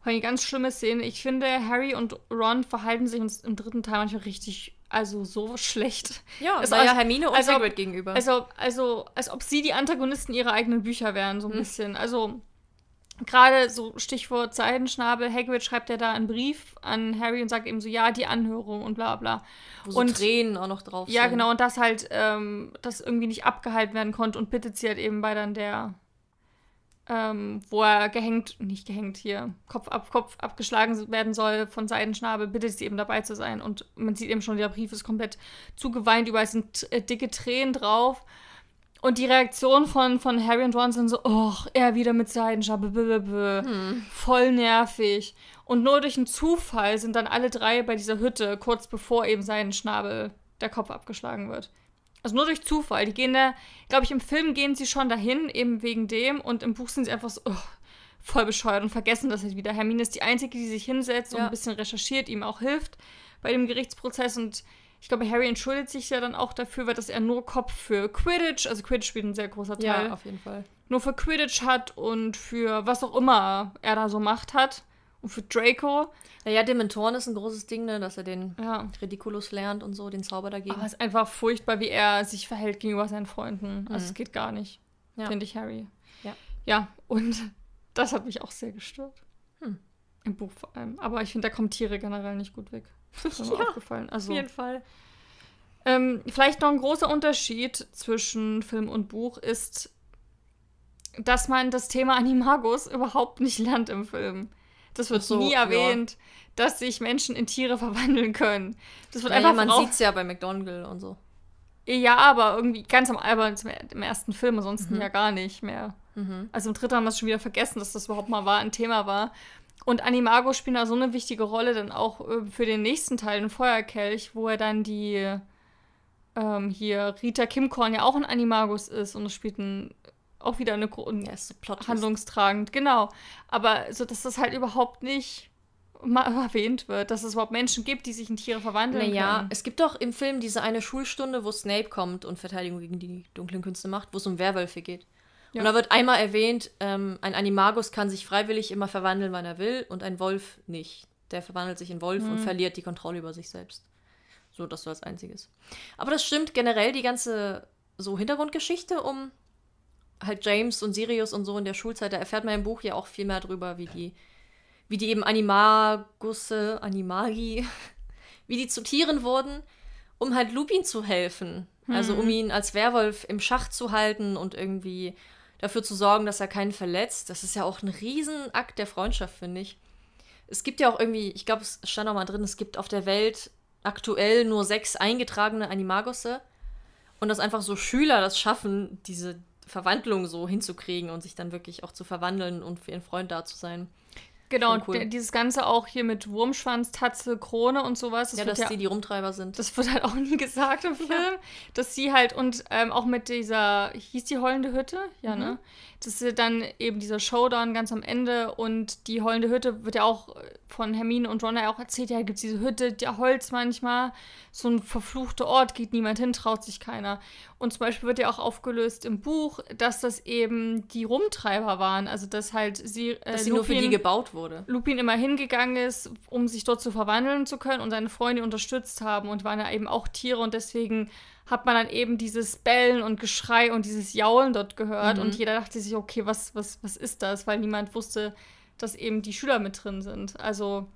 war eine ganz schlimme Szene. Ich finde, Harry und Ron verhalten sich uns im dritten Teil manchmal richtig also so schlecht. Ja, es war ja Hermine und als Hagrid gegenüber. Also, also, als ob sie die Antagonisten ihrer eigenen Bücher wären, so ein hm. bisschen. Also, gerade so Stichwort Seidenschnabel, Hagrid schreibt ja da einen Brief an Harry und sagt eben so, ja, die Anhörung und bla bla. Wo so und Tränen auch noch drauf Ja, sind. genau, und das halt, ähm, das irgendwie nicht abgehalten werden konnte und bittet sie halt eben bei dann der ähm, wo er gehängt, nicht gehängt hier, Kopf ab Kopf abgeschlagen werden soll von Seidenschnabel, bittet sie eben dabei zu sein. Und man sieht eben schon, der Brief ist komplett zugeweint, überall sind äh, dicke Tränen drauf. Und die Reaktion von, von Harry und Ron sind so, oh, er wieder mit Seidenschnabel, hm. voll nervig. Und nur durch einen Zufall sind dann alle drei bei dieser Hütte, kurz bevor eben Seidenschnabel der Kopf abgeschlagen wird. Also nur durch Zufall. Die gehen da, glaube ich, im Film gehen sie schon dahin, eben wegen dem. Und im Buch sind sie einfach so oh, voll bescheuert und vergessen das halt wieder. Hermine ist die Einzige, die sich hinsetzt ja. und ein bisschen recherchiert, ihm auch hilft bei dem Gerichtsprozess. Und ich glaube, Harry entschuldigt sich ja dann auch dafür, weil dass er nur Kopf für Quidditch, also Quidditch spielt ein sehr großer Teil. Ja, auf jeden Fall. Nur für Quidditch hat und für was auch immer er da so Macht hat. Und für Draco. Naja, Dementoren ist ein großes Ding, ne, dass er den ja. Ridiculus lernt und so, den Zauber dagegen. Aber es ist einfach furchtbar, wie er sich verhält gegenüber seinen Freunden. Also mhm. es geht gar nicht, ja. finde ich, Harry. Ja. Ja, und das hat mich auch sehr gestört. Hm. Im Buch vor allem. Aber ich finde, da kommen Tiere generell nicht gut weg. Das ist mir ja, aufgefallen. Also, auf jeden Fall. Ähm, vielleicht noch ein großer Unterschied zwischen Film und Buch ist, dass man das Thema Animagus überhaupt nicht lernt im Film. Das wird so, nie erwähnt, ja. dass sich Menschen in Tiere verwandeln können. Das wird ja, einfach. Ja, man sieht es ja bei McDonald's und so. Ja, aber irgendwie ganz am aber im ersten Film, ansonsten mhm. ja gar nicht mehr. Mhm. Also im dritten haben wir es schon wieder vergessen, dass das überhaupt mal war, ein Thema war. Und Animago spielt da so eine wichtige Rolle dann auch äh, für den nächsten Teil, den Feuerkelch, wo er dann die ähm, hier Rita Kimkorn ja auch ein Animagus ist und es spielt ein auch wieder eine Grund ja, so handlungstragend, genau. Aber so, dass das halt überhaupt nicht mal erwähnt wird, dass es überhaupt Menschen gibt, die sich in Tiere verwandeln naja, können. es gibt doch im Film diese eine Schulstunde, wo Snape kommt und Verteidigung gegen die dunklen Künste macht, wo es um Werwölfe geht. Ja. Und da wird einmal erwähnt, ähm, ein Animagus kann sich freiwillig immer verwandeln, wann er will, und ein Wolf nicht. Der verwandelt sich in Wolf mhm. und verliert die Kontrolle über sich selbst. So, das so als einziges. Aber das stimmt generell die ganze so Hintergrundgeschichte um halt James und Sirius und so in der Schulzeit, da erfährt man im Buch ja auch viel mehr drüber, wie die, wie die eben Animagusse, Animagi, wie die zu Tieren wurden, um halt Lupin zu helfen. Hm. Also um ihn als Werwolf im Schach zu halten und irgendwie dafür zu sorgen, dass er keinen verletzt. Das ist ja auch ein Riesenakt der Freundschaft, finde ich. Es gibt ja auch irgendwie, ich glaube, es stand auch mal drin, es gibt auf der Welt aktuell nur sechs eingetragene Animagosse. Und dass einfach so Schüler das schaffen, diese Verwandlung so hinzukriegen und sich dann wirklich auch zu verwandeln und für ihren Freund da zu sein. Genau, und cool. dieses Ganze auch hier mit Wurmschwanz, Tatze, Krone und sowas. Das ja, dass ja, die die Rumtreiber sind. Das wird halt auch nie gesagt im Film. Ja. Dass sie halt, und ähm, auch mit dieser, hieß die heulende Hütte? Ja, ne? mhm. ne? Das ist dann eben dieser Showdown ganz am Ende und die heulende Hütte wird ja auch von Hermine und Ron ja auch erzählt, ja, gibt es diese Hütte, der Holz manchmal, so ein verfluchter Ort, geht niemand hin, traut sich keiner. Und zum Beispiel wird ja auch aufgelöst im Buch, dass das eben die Rumtreiber waren, also dass halt sie, äh, dass sie nur für die gebaut wurde. Lupin immer hingegangen ist, um sich dort zu verwandeln zu können und seine Freunde unterstützt haben und waren ja eben auch Tiere und deswegen hat man dann eben dieses Bellen und Geschrei und dieses Jaulen dort gehört. Mhm. Und jeder dachte sich, okay, was, was, was ist das? Weil niemand wusste, dass eben die Schüler mit drin sind. Also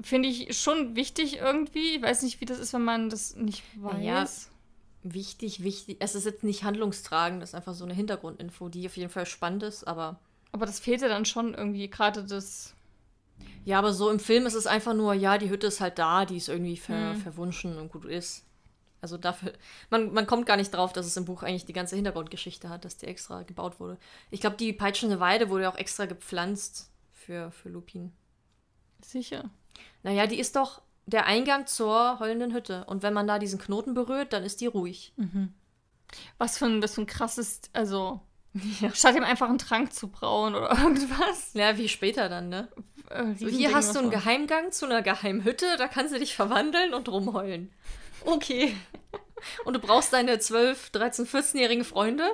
finde ich schon wichtig irgendwie. Ich weiß nicht, wie das ist, wenn man das nicht weiß. Ja, wichtig, wichtig. Es ist jetzt nicht handlungstragend, das ist einfach so eine Hintergrundinfo, die auf jeden Fall spannend ist, aber. Aber das fehlte dann schon irgendwie, gerade das. Ja, aber so im Film ist es einfach nur, ja, die Hütte ist halt da, die ist irgendwie ver mhm. verwunschen und gut ist. Also dafür, man, man kommt gar nicht drauf, dass es im Buch eigentlich die ganze Hintergrundgeschichte hat, dass die extra gebaut wurde. Ich glaube, die peitschende Weide wurde auch extra gepflanzt für, für Lupin. Sicher. Naja, die ist doch der Eingang zur heulenden Hütte. Und wenn man da diesen Knoten berührt, dann ist die ruhig. Mhm. Was für ein, was für ein krasses, also ja. statt ihm einfach einen Trank zu brauen oder irgendwas. Ja, wie später dann, ne? Äh, so, hier hast du einen Geheimgang zu einer Geheimhütte, da kannst du dich verwandeln und rumheulen. Okay. Und du brauchst deine 12, 13, 14-jährigen Freunde,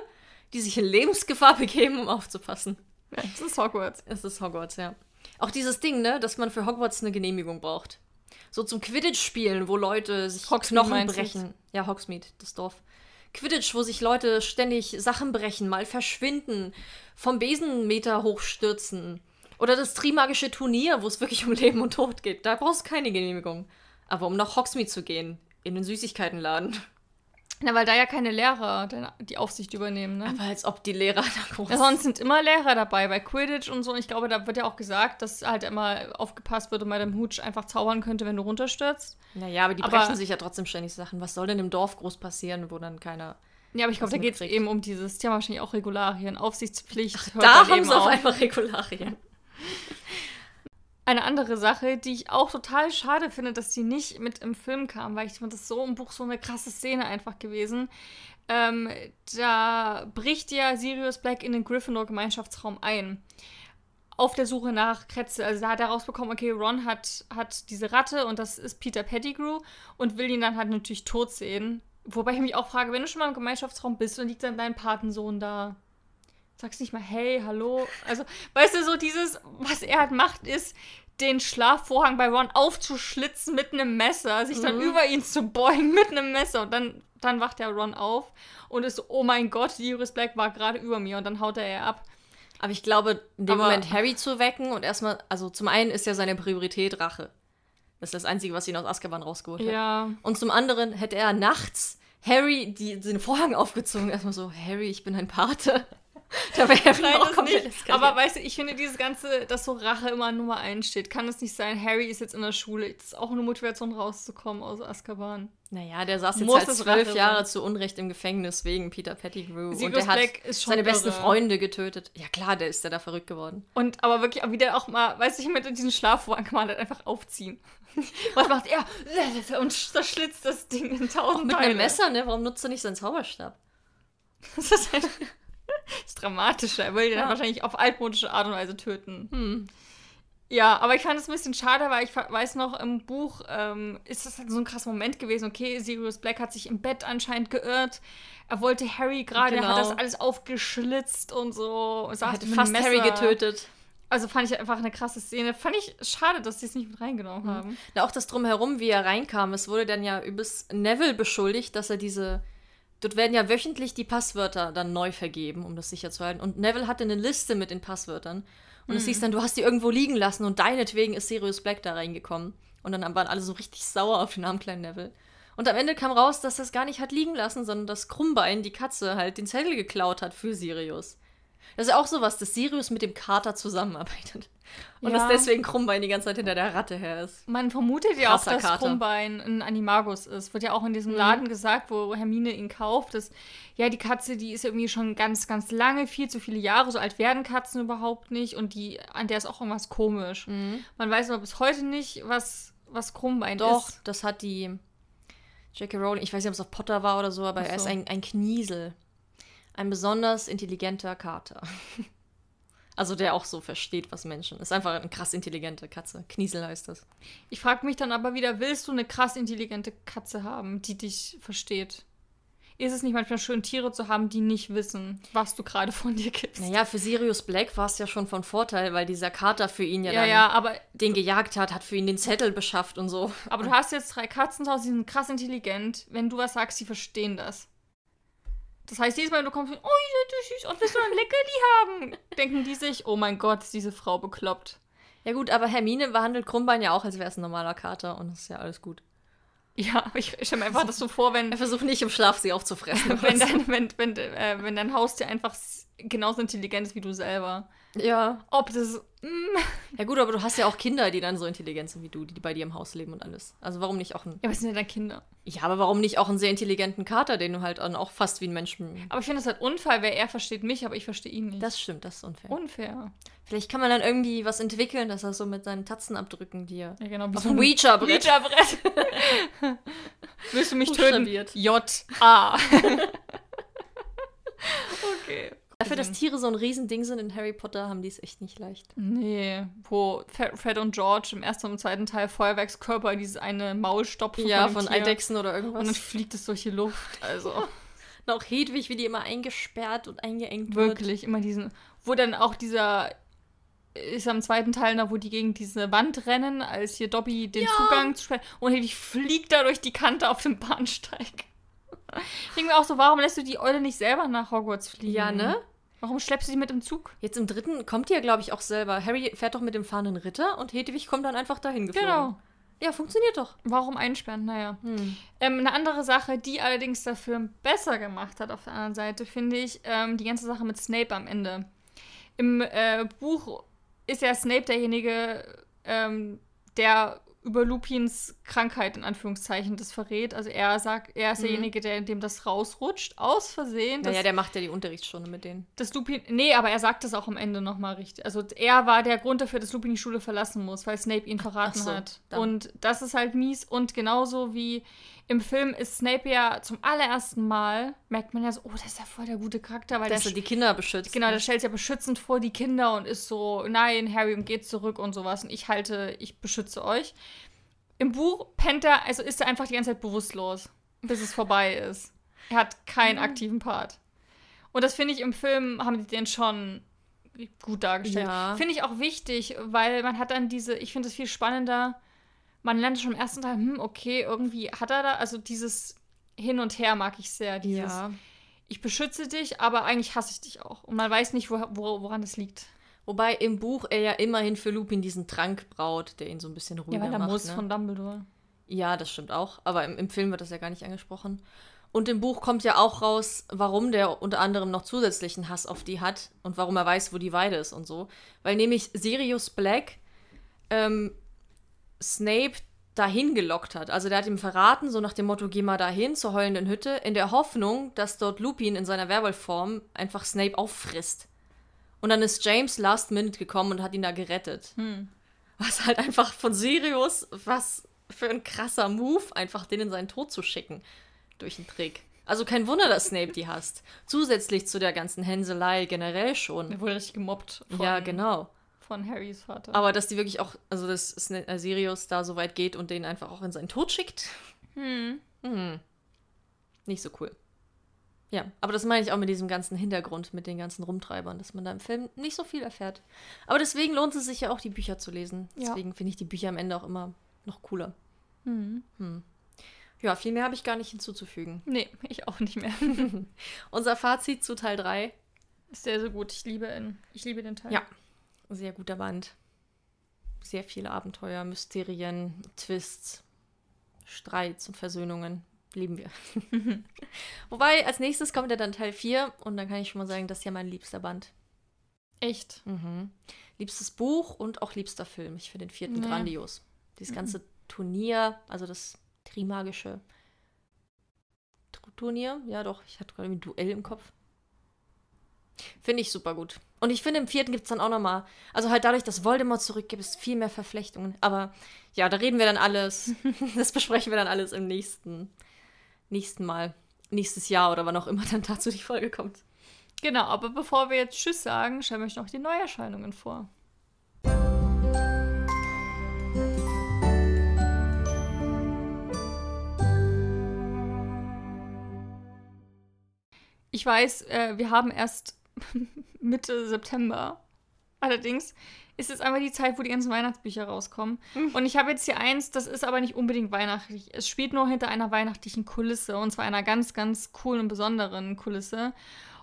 die sich in Lebensgefahr begeben, um aufzupassen. Ja, das ist Hogwarts. Es ist Hogwarts, ja. Auch dieses Ding, ne, dass man für Hogwarts eine Genehmigung braucht. So zum Quidditch-Spielen, wo Leute sich Hogsmeade Knochen brechen. Ja, Hogsmeade, das Dorf. Quidditch, wo sich Leute ständig Sachen brechen, mal verschwinden, vom Besenmeter hochstürzen. Oder das Trimagische Turnier, wo es wirklich um Leben und Tod geht. Da brauchst du keine Genehmigung. Aber um nach Hogsmeade zu gehen, in den Süßigkeitenladen. Na, weil da ja keine Lehrer die Aufsicht übernehmen, ne? Aber als ob die Lehrer da groß ja, Sonst sind immer Lehrer dabei, bei Quidditch und so. Und ich glaube, da wird ja auch gesagt, dass halt immer aufgepasst wird und bei dem Hutsch einfach zaubern könnte, wenn du runterstürzt. Naja, aber die aber, brechen sich ja trotzdem ständig Sachen. Was soll denn im Dorf groß passieren, wo dann keiner. Ja, aber ich glaube, da geht es eben um dieses, die haben wahrscheinlich auch Regularien, Aufsichtspflicht. Ach, da haben sie auf einmal Regularien. Eine andere Sache, die ich auch total schade finde, dass die nicht mit im Film kam, weil ich fand das so im Buch so eine krasse Szene einfach gewesen. Ähm, da bricht ja Sirius Black in den Gryffindor-Gemeinschaftsraum ein. Auf der Suche nach Kretzel. Also da hat er rausbekommen, okay, Ron hat, hat diese Ratte und das ist Peter Pettigrew und will ihn dann halt natürlich tot sehen. Wobei ich mich auch frage, wenn du schon mal im Gemeinschaftsraum bist, dann liegt dann dein Patensohn da sagst nicht mal hey, hallo. Also, weißt du, so dieses, was er halt macht, ist, den Schlafvorhang bei Ron aufzuschlitzen mit einem Messer, sich dann mhm. über ihn zu beugen mit einem Messer und dann, dann wacht der Ron auf und ist so, oh mein Gott, Sirius Black war gerade über mir und dann haut er ab. Aber ich glaube, in dem Aber Moment Harry zu wecken und erstmal, also zum einen ist ja seine Priorität Rache. Das ist das Einzige, was ihn aus Azkaban rausgeholt hat. Ja. Und zum anderen hätte er nachts Harry die, den Vorhang aufgezogen, erstmal so, Harry, ich bin ein Pate. Da wäre vielleicht auch komplett nicht. Aber weißt du, ich finde dieses Ganze, dass so Rache immer Nummer eins steht, kann es nicht sein, Harry ist jetzt in der Schule. Das ist auch eine Motivation rauszukommen aus Azkaban. Naja, der saß jetzt Muss halt zwölf Jahre sein. zu Unrecht im Gefängnis wegen Peter Pettigrew. Sirius und der hat seine irre. besten Freunde getötet. Ja klar, der ist ja da verrückt geworden. Und aber wirklich, wie der auch mal, weiß ich, mit diesem Schlafwagen kann man halt einfach aufziehen. Was macht er? Und zerschlitzt das Ding in tausend Mit einem Messer, ne? Warum nutzt er nicht seinen Zauberstab? Das ist halt ist dramatischer. Er will ihn ja. dann wahrscheinlich auf altmodische Art und Weise töten. Hm. Ja, aber ich fand es ein bisschen schade, weil ich weiß noch, im Buch ähm, ist das halt so ein krasser Moment gewesen. Okay, Sirius Black hat sich im Bett anscheinend geirrt. Er wollte Harry gerade, genau. er hat das alles aufgeschlitzt und so. Er hätte fast Harry getötet. Also fand ich einfach eine krasse Szene. Fand ich schade, dass sie es nicht mit reingenommen mhm. haben. Na, auch das Drumherum, wie er reinkam. Es wurde dann ja übers Neville beschuldigt, dass er diese Dort werden ja wöchentlich die Passwörter dann neu vergeben, um das sicher zu halten. Und Neville hatte eine Liste mit den Passwörtern. Und es mhm. hieß dann, du hast die irgendwo liegen lassen und deinetwegen ist Sirius Black da reingekommen. Und dann waren alle so richtig sauer auf den armen kleinen Neville. Und am Ende kam raus, dass es gar nicht hat liegen lassen, sondern dass Krummbein, die Katze, halt den Zettel geklaut hat für Sirius. Das ist ja auch sowas, dass Sirius mit dem Kater zusammenarbeitet. Und Ja. dass deswegen Krummbein die ganze Zeit hinter der Ratte her ist. Man vermutet ja auch, dass Kater. Krummbein ein Animagus ist. Wird ja auch in diesem Mhm. Laden gesagt, wo Hermine ihn kauft, dass ja, die Katze, die ist irgendwie schon ganz, ganz lange, viel zu viele Jahre, so alt werden Katzen überhaupt nicht und die, an der ist auch irgendwas komisch. Man weiß aber bis heute nicht, was, was Krummbein Doch, ist. das hat die J.K. Rowling, ich weiß nicht, ob es auf Potter war oder so, aber Ach er ist so. ein, ein Kniesel. Ein besonders intelligenter Kater. Also der auch so versteht, was Menschen. Ist einfach eine krass intelligente Katze. Kniesel heißt das. Ich frage mich dann aber wieder, willst du eine krass intelligente Katze haben, die dich versteht? Ist es nicht manchmal schön, Tiere zu haben, die nicht wissen, was du gerade von dir gibst? Naja, für Sirius Black war es ja schon von Vorteil, weil dieser Kater für ihn ja, ja, dann ja, aber, den gejagt hat, hat für ihn den Zettel beschafft und so. aber du hast jetzt drei Katzen zu Hause, die sind krass intelligent. Wenn du was sagst, die verstehen das. Das heißt, jedes Mal, wenn du kommst, oh, seid so süß und willst du ein Leckerli haben, denken die sich, oh mein Gott, ist diese Frau bekloppt. Ja gut, aber Hermine behandelt Krummbein ja auch, als wäre es ein normaler Kater und das ist ja alles gut. Ja, aber ich stelle mir einfach das so vor, wenn, Er versucht nicht im Schlaf sie aufzufressen. wenn, dein, wenn, wenn, äh, wenn dein Haustier einfach genauso intelligent ist wie du selber. Ja. Ob das. Mm, Ja gut, aber du hast ja auch Kinder, die dann so intelligent sind wie du, die bei dir im Haus leben und alles. Also warum nicht auch ein... ja, aber es sind ja dann Kinder. Ja, aber warum nicht auch einen sehr intelligenten Kater, den du halt dann auch fast wie ein Mensch... Aber ich finde das halt unfair, weil er versteht mich, aber ich verstehe ihn nicht. Das stimmt, das ist unfair. unfair. Vielleicht kann man dann irgendwie was entwickeln, dass er so mit seinen Tatzenabdrücken dir... Ja, genau. Auf so ein Ouija-Brett. Ouija-Brett. Willst du mich töten? J-A. okay. Dafür, dass Tiere so ein Riesending sind in Harry Potter, haben die es echt nicht leicht. Nee, wo Fred und George im ersten und zweiten Teil Feuerwerkskörper in dieses eine Maul stopfen. Ja, von Tier. Eidechsen oder Und dann irgendwas. fliegt es durch die Luft. Also Und auch Hedwig, wie die immer eingesperrt und eingeengt wird. wirklich immer diesen. Wo dann auch dieser. Ist am zweiten Teil da, wo die gegen diese Wand rennen, als hier Dobby den Zugang zu sperren. Und Hedwig fliegt da durch die Kante auf dem Bahnsteig. Ich denke mir auch so, warum lässt du die Eule nicht selber nach Hogwarts fliegen? Ja, ne? Warum schleppst du sie mit im Zug? Jetzt im dritten kommt die ja, glaube ich, auch selber. Harry fährt doch mit dem fahrenden Ritter und Hedwig kommt dann einfach dahin geflogen. Genau. Ja, funktioniert doch. Warum einsperren? Naja. Hm. Ähm, eine andere Sache, die allerdings der Film besser gemacht hat auf der anderen Seite, finde ich, ähm, die ganze Sache mit Snape am Ende. Im äh, Buch ist ja Snape derjenige, ähm, der über Lupins Krankheit in Anführungszeichen das verrät. Also er sagt, er ist derjenige, der dem das rausrutscht, aus Versehen. Naja, der macht ja die Unterrichtsstunde mit denen. dass Lupin. Nee, aber er sagt das auch am Ende nochmal richtig. Also er war der Grund dafür, dass Lupin die Schule verlassen muss, weil Snape ihn verraten so, hat. dann. Und das ist halt mies. Und genauso wie im Film ist Snape ja zum allerersten Mal, merkt man ja so, oh, das ist ja voll der gute Charakter, weil der. Dass er die Kinder beschützt. Genau, der stellt sich ja beschützend vor die Kinder und ist so, nein, Harry, geht zurück und sowas. Und ich halte, ich beschütze euch. Im Buch pennt er, also ist er einfach die ganze Zeit bewusstlos, bis es vorbei ist. Er hat Mhm. keinen aktiven Part. Und das finde ich im Film, haben die den schon gut dargestellt. Ja. Finde ich auch wichtig, weil man hat dann diese, ich finde es viel spannender, man lernt schon im ersten Teil, hm, okay, irgendwie hat er da, also dieses Hin und Her mag ich sehr, dieses, Ja. ich beschütze dich, aber eigentlich hasse ich dich auch. Und man weiß nicht, wo, wo, woran das liegt. Wobei im Buch er ja immerhin für Lupin diesen Trank braut, der ihn so ein bisschen ruhiger Ja, weil er macht. muss ne? von Dumbledore. Ja, das stimmt auch. Aber im, im Film wird das ja gar nicht angesprochen. Und im Buch kommt ja auch raus, warum der unter anderem noch zusätzlichen Hass auf die hat und warum er weiß, wo die Weide ist und so. Weil nämlich Sirius Black ähm, Snape dahin gelockt hat. Also der hat ihm verraten, so nach dem Motto, geh mal dahin zur heulenden Hütte, in der Hoffnung, dass dort Lupin in seiner Werwolfform einfach Snape auffrisst. Und dann ist James last minute gekommen und hat ihn da gerettet. Hm. Was halt einfach von Sirius, was für ein krasser Move, einfach den in seinen Tod zu schicken. Durch einen Trick. Also kein Wunder, dass Snape die hasst. Zusätzlich zu der ganzen Hänselei generell schon. Er wurde richtig gemobbt von, Ja, genau. von Harrys Vater. Aber dass die wirklich auch, also dass Sna- äh, Sirius da so weit geht und den einfach auch in seinen Tod schickt, hm. hm. nicht so cool. Ja, aber das meine ich auch mit diesem ganzen Hintergrund, mit den ganzen Rumtreibern, dass man da im Film nicht so viel erfährt. Aber deswegen lohnt es sich ja auch, die Bücher zu lesen. Ja. Deswegen finde ich die Bücher am Ende auch immer noch cooler. Hm. Ja, viel mehr habe ich gar nicht hinzuzufügen. Nee, ich auch nicht mehr. Unser Fazit zu Teil 3. Ist sehr, sehr gut. Ich liebe ihn. Ich liebe den Teil. Ja. Sehr guter Band. Sehr viele Abenteuer, Mysterien, Twists, Streits und Versöhnungen. Lieben wir. Wobei, als nächstes kommt ja dann Teil 4 und dann kann ich schon mal sagen, das ist ja mein liebster Band. Echt? Mhm. Liebstes Buch und auch liebster Film. Ich finde den vierten Nee. grandios. Dieses Mhm. ganze Turnier, also das Trimagische Tr- Turnier, ja doch, ich hatte gerade ein Duell im Kopf. Finde ich super gut. Und ich finde, im vierten gibt es dann auch nochmal, also halt dadurch, dass Voldemort zurück gibt es viel mehr Verflechtungen. Aber ja, da reden wir dann alles, das besprechen wir dann alles im nächsten, nächsten Mal. Nächstes Jahr oder wann auch immer dann dazu die Folge kommt. Genau, aber bevor wir jetzt Tschüss sagen, stellen wir euch noch die Neuerscheinungen vor. Ich weiß, äh, wir haben erst Mitte September. Allerdings ist es einmal die Zeit, wo die ganzen Weihnachtsbücher rauskommen. Und ich habe jetzt hier eins, das ist aber nicht unbedingt weihnachtlich. Es spielt nur hinter einer weihnachtlichen Kulisse. Und zwar einer ganz, ganz coolen und besonderen Kulisse.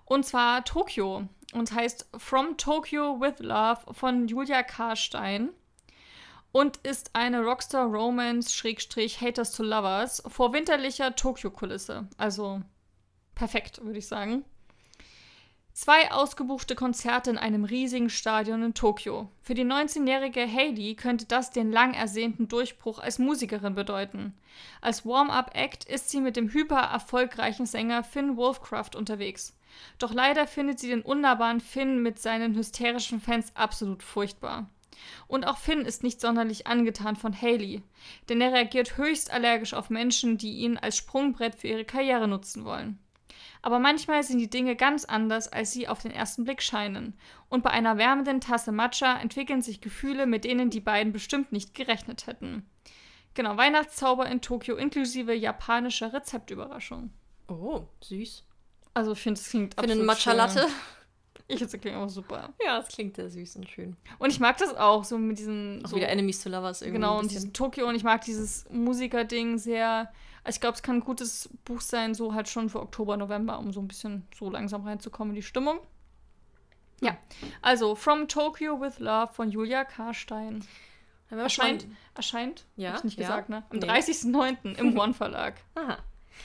Und zwar Tokio. Und heißt From Tokyo with Love von Julia Karstein. Und ist eine Rockstar Romance Schrägstrich Haters to Lovers vor winterlicher Tokio-Kulisse. Also perfekt, würde ich sagen. Zwei ausgebuchte Konzerte in einem riesigen Stadion in Tokio. Für die 19-jährige Hailey könnte das den lang ersehnten Durchbruch als Musikerin bedeuten. Als Warm-up-Act ist sie mit dem hyper erfolgreichen Sänger Finn Wolfcraft unterwegs. Doch leider findet sie den unnahbaren Finn mit seinen hysterischen Fans absolut furchtbar. Und auch Finn ist nicht sonderlich angetan von Hailey, denn er reagiert höchst allergisch auf Menschen, die ihn als Sprungbrett für ihre Karriere nutzen wollen. Aber manchmal sind die Dinge ganz anders, als sie auf den ersten Blick scheinen. Und bei einer wärmenden Tasse Matcha entwickeln sich Gefühle, mit denen die beiden bestimmt nicht gerechnet hätten. Genau, Weihnachtszauber in Tokio inklusive japanischer Rezeptüberraschung. Oh, süß. Also ich finde, es klingt Für absolut Matcha Latte? Ich finde, es klingt auch super. Ja, es klingt sehr süß und schön. Und ich mag das auch, so mit diesen... Auch so, wieder Enemies to Lovers irgendwie. Genau, und dieses Tokio und ich mag dieses Musikerding sehr. Also ich glaube, es kann ein gutes Buch sein, so halt schon für Oktober, November, um so ein bisschen so langsam reinzukommen in die Stimmung. Ja, also From Tokyo with Love von Julia Karstein. Wir schon Erscheint, erscheint, Ja, hab ich nicht ja. gesagt, ne? Am Nee. 30.09. im One Verlag. Aha.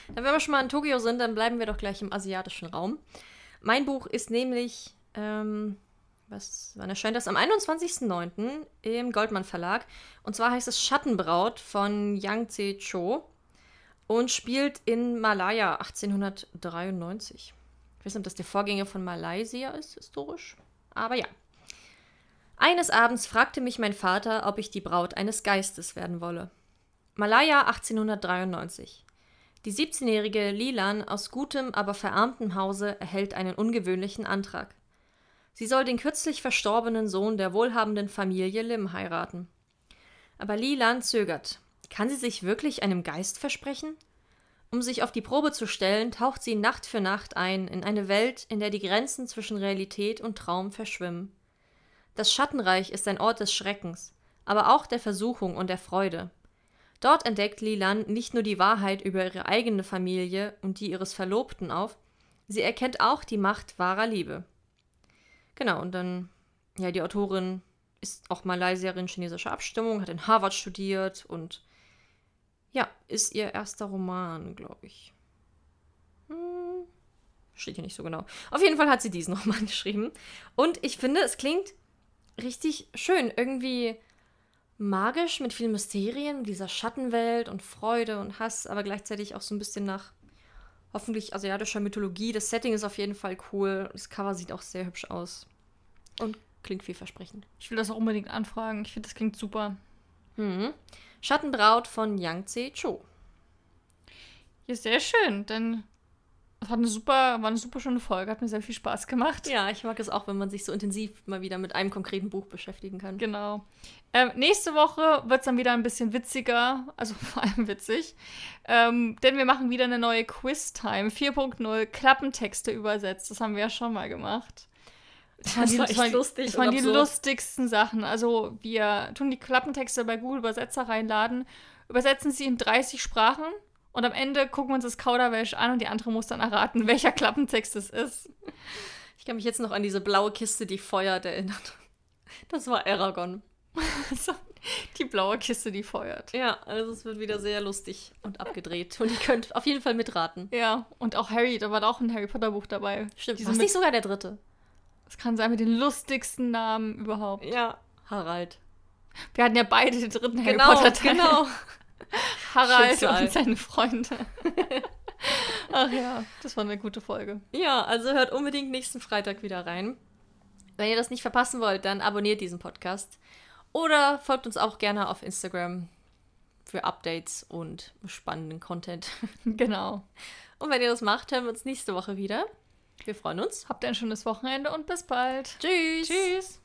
Dann, wenn wir schon mal in Tokio sind, dann bleiben wir doch gleich im asiatischen Raum. Mein Buch ist nämlich, ähm, was, wann erscheint das? Am 21.09. im Goldmann Verlag. Und zwar heißt es Schattenbraut von Yang Tse Cho und spielt in Malaya 1893. Ich weiß nicht, ob das der Vorgänger von Malaysia ist, historisch. Aber ja. Eines Abends fragte mich mein Vater, ob ich die Braut eines Geistes werden wolle. Malaya 1893. Die 17-jährige Lilan aus gutem, aber verarmtem Hause erhält einen ungewöhnlichen Antrag. Sie soll den kürzlich verstorbenen Sohn der wohlhabenden Familie Lim heiraten. Aber Lilan zögert. Kann sie sich wirklich einem Geist versprechen? Um sich auf die Probe zu stellen, taucht sie Nacht für Nacht ein in eine Welt, in der die Grenzen zwischen Realität und Traum verschwimmen. Das Schattenreich ist ein Ort des Schreckens, aber auch der Versuchung und der Freude. Dort entdeckt Lilan nicht nur die Wahrheit über ihre eigene Familie und die ihres Verlobten auf, sie erkennt auch die Macht wahrer Liebe. Genau, und dann, ja, die Autorin ist auch Malaysierin chinesischer Abstimmung, hat in Harvard studiert und ja, ist ihr erster Roman, glaube ich. Hm, steht hier nicht so genau. Auf jeden Fall hat sie diesen Roman geschrieben. Und ich finde, es klingt richtig schön. Irgendwie magisch mit vielen Mysterien, dieser Schattenwelt und Freude und Hass, aber gleichzeitig auch so ein bisschen nach hoffentlich asiatischer Mythologie. Das Setting ist auf jeden Fall cool. Das Cover sieht auch sehr hübsch aus. Und klingt vielversprechend. Ich will das auch unbedingt anfragen. Ich finde, das klingt super. Mhm. Schattenbraut von Yang Tse Cho. Ja, sehr schön, denn es hat eine super, war eine super schöne Folge, hat mir sehr viel Spaß gemacht. Ja, ich mag es auch, wenn man sich so intensiv mal wieder mit einem konkreten Buch beschäftigen kann. Genau. Ähm, nächste Woche wird es dann wieder ein bisschen witziger, also vor allem witzig. Ähm, denn wir machen wieder eine neue Quiz-Time 4.0 Klappentexte übersetzt. Das haben wir ja schon mal gemacht. Das war echt waren- lustig Das waren die absurd. lustigsten Sachen. Also wir tun die Klappentexte bei Google Übersetzer reinladen, übersetzen sie in 30 Sprachen und am Ende gucken wir uns das Kauderwelsch an und die andere muss dann erraten, welcher Klappentext es ist. Ich kann mich jetzt noch an diese blaue Kiste, die feuert, erinnern. Das war Aragon. Die blaue Kiste, die feuert. Ja, also es wird wieder sehr lustig und abgedreht. Und ihr könnt auf jeden Fall mitraten. Ja, und auch Harry, da war auch ein Harry Potter Buch dabei. Stimmt, war nicht sogar der dritte? Es kann sein mit den lustigsten Namen überhaupt. Ja, Harald. Wir hatten ja beide den dritten Harry Genau, Potter Teil. genau. Harald Schicksal. und seine Freunde. Ach ja, das war eine gute Folge. Ja, also hört unbedingt nächsten Freitag wieder rein. Wenn ihr das nicht verpassen wollt, dann abonniert diesen Podcast. Oder folgt uns auch gerne auf Instagram für Updates und spannenden Content. Genau. Und wenn ihr das macht, hören wir uns nächste Woche wieder. Wir freuen uns. Habt ein schönes Wochenende und bis bald. Tschüss. Tschüss.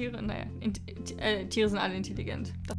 Tiere, naja, in, äh, Tiere sind alle intelligent. Das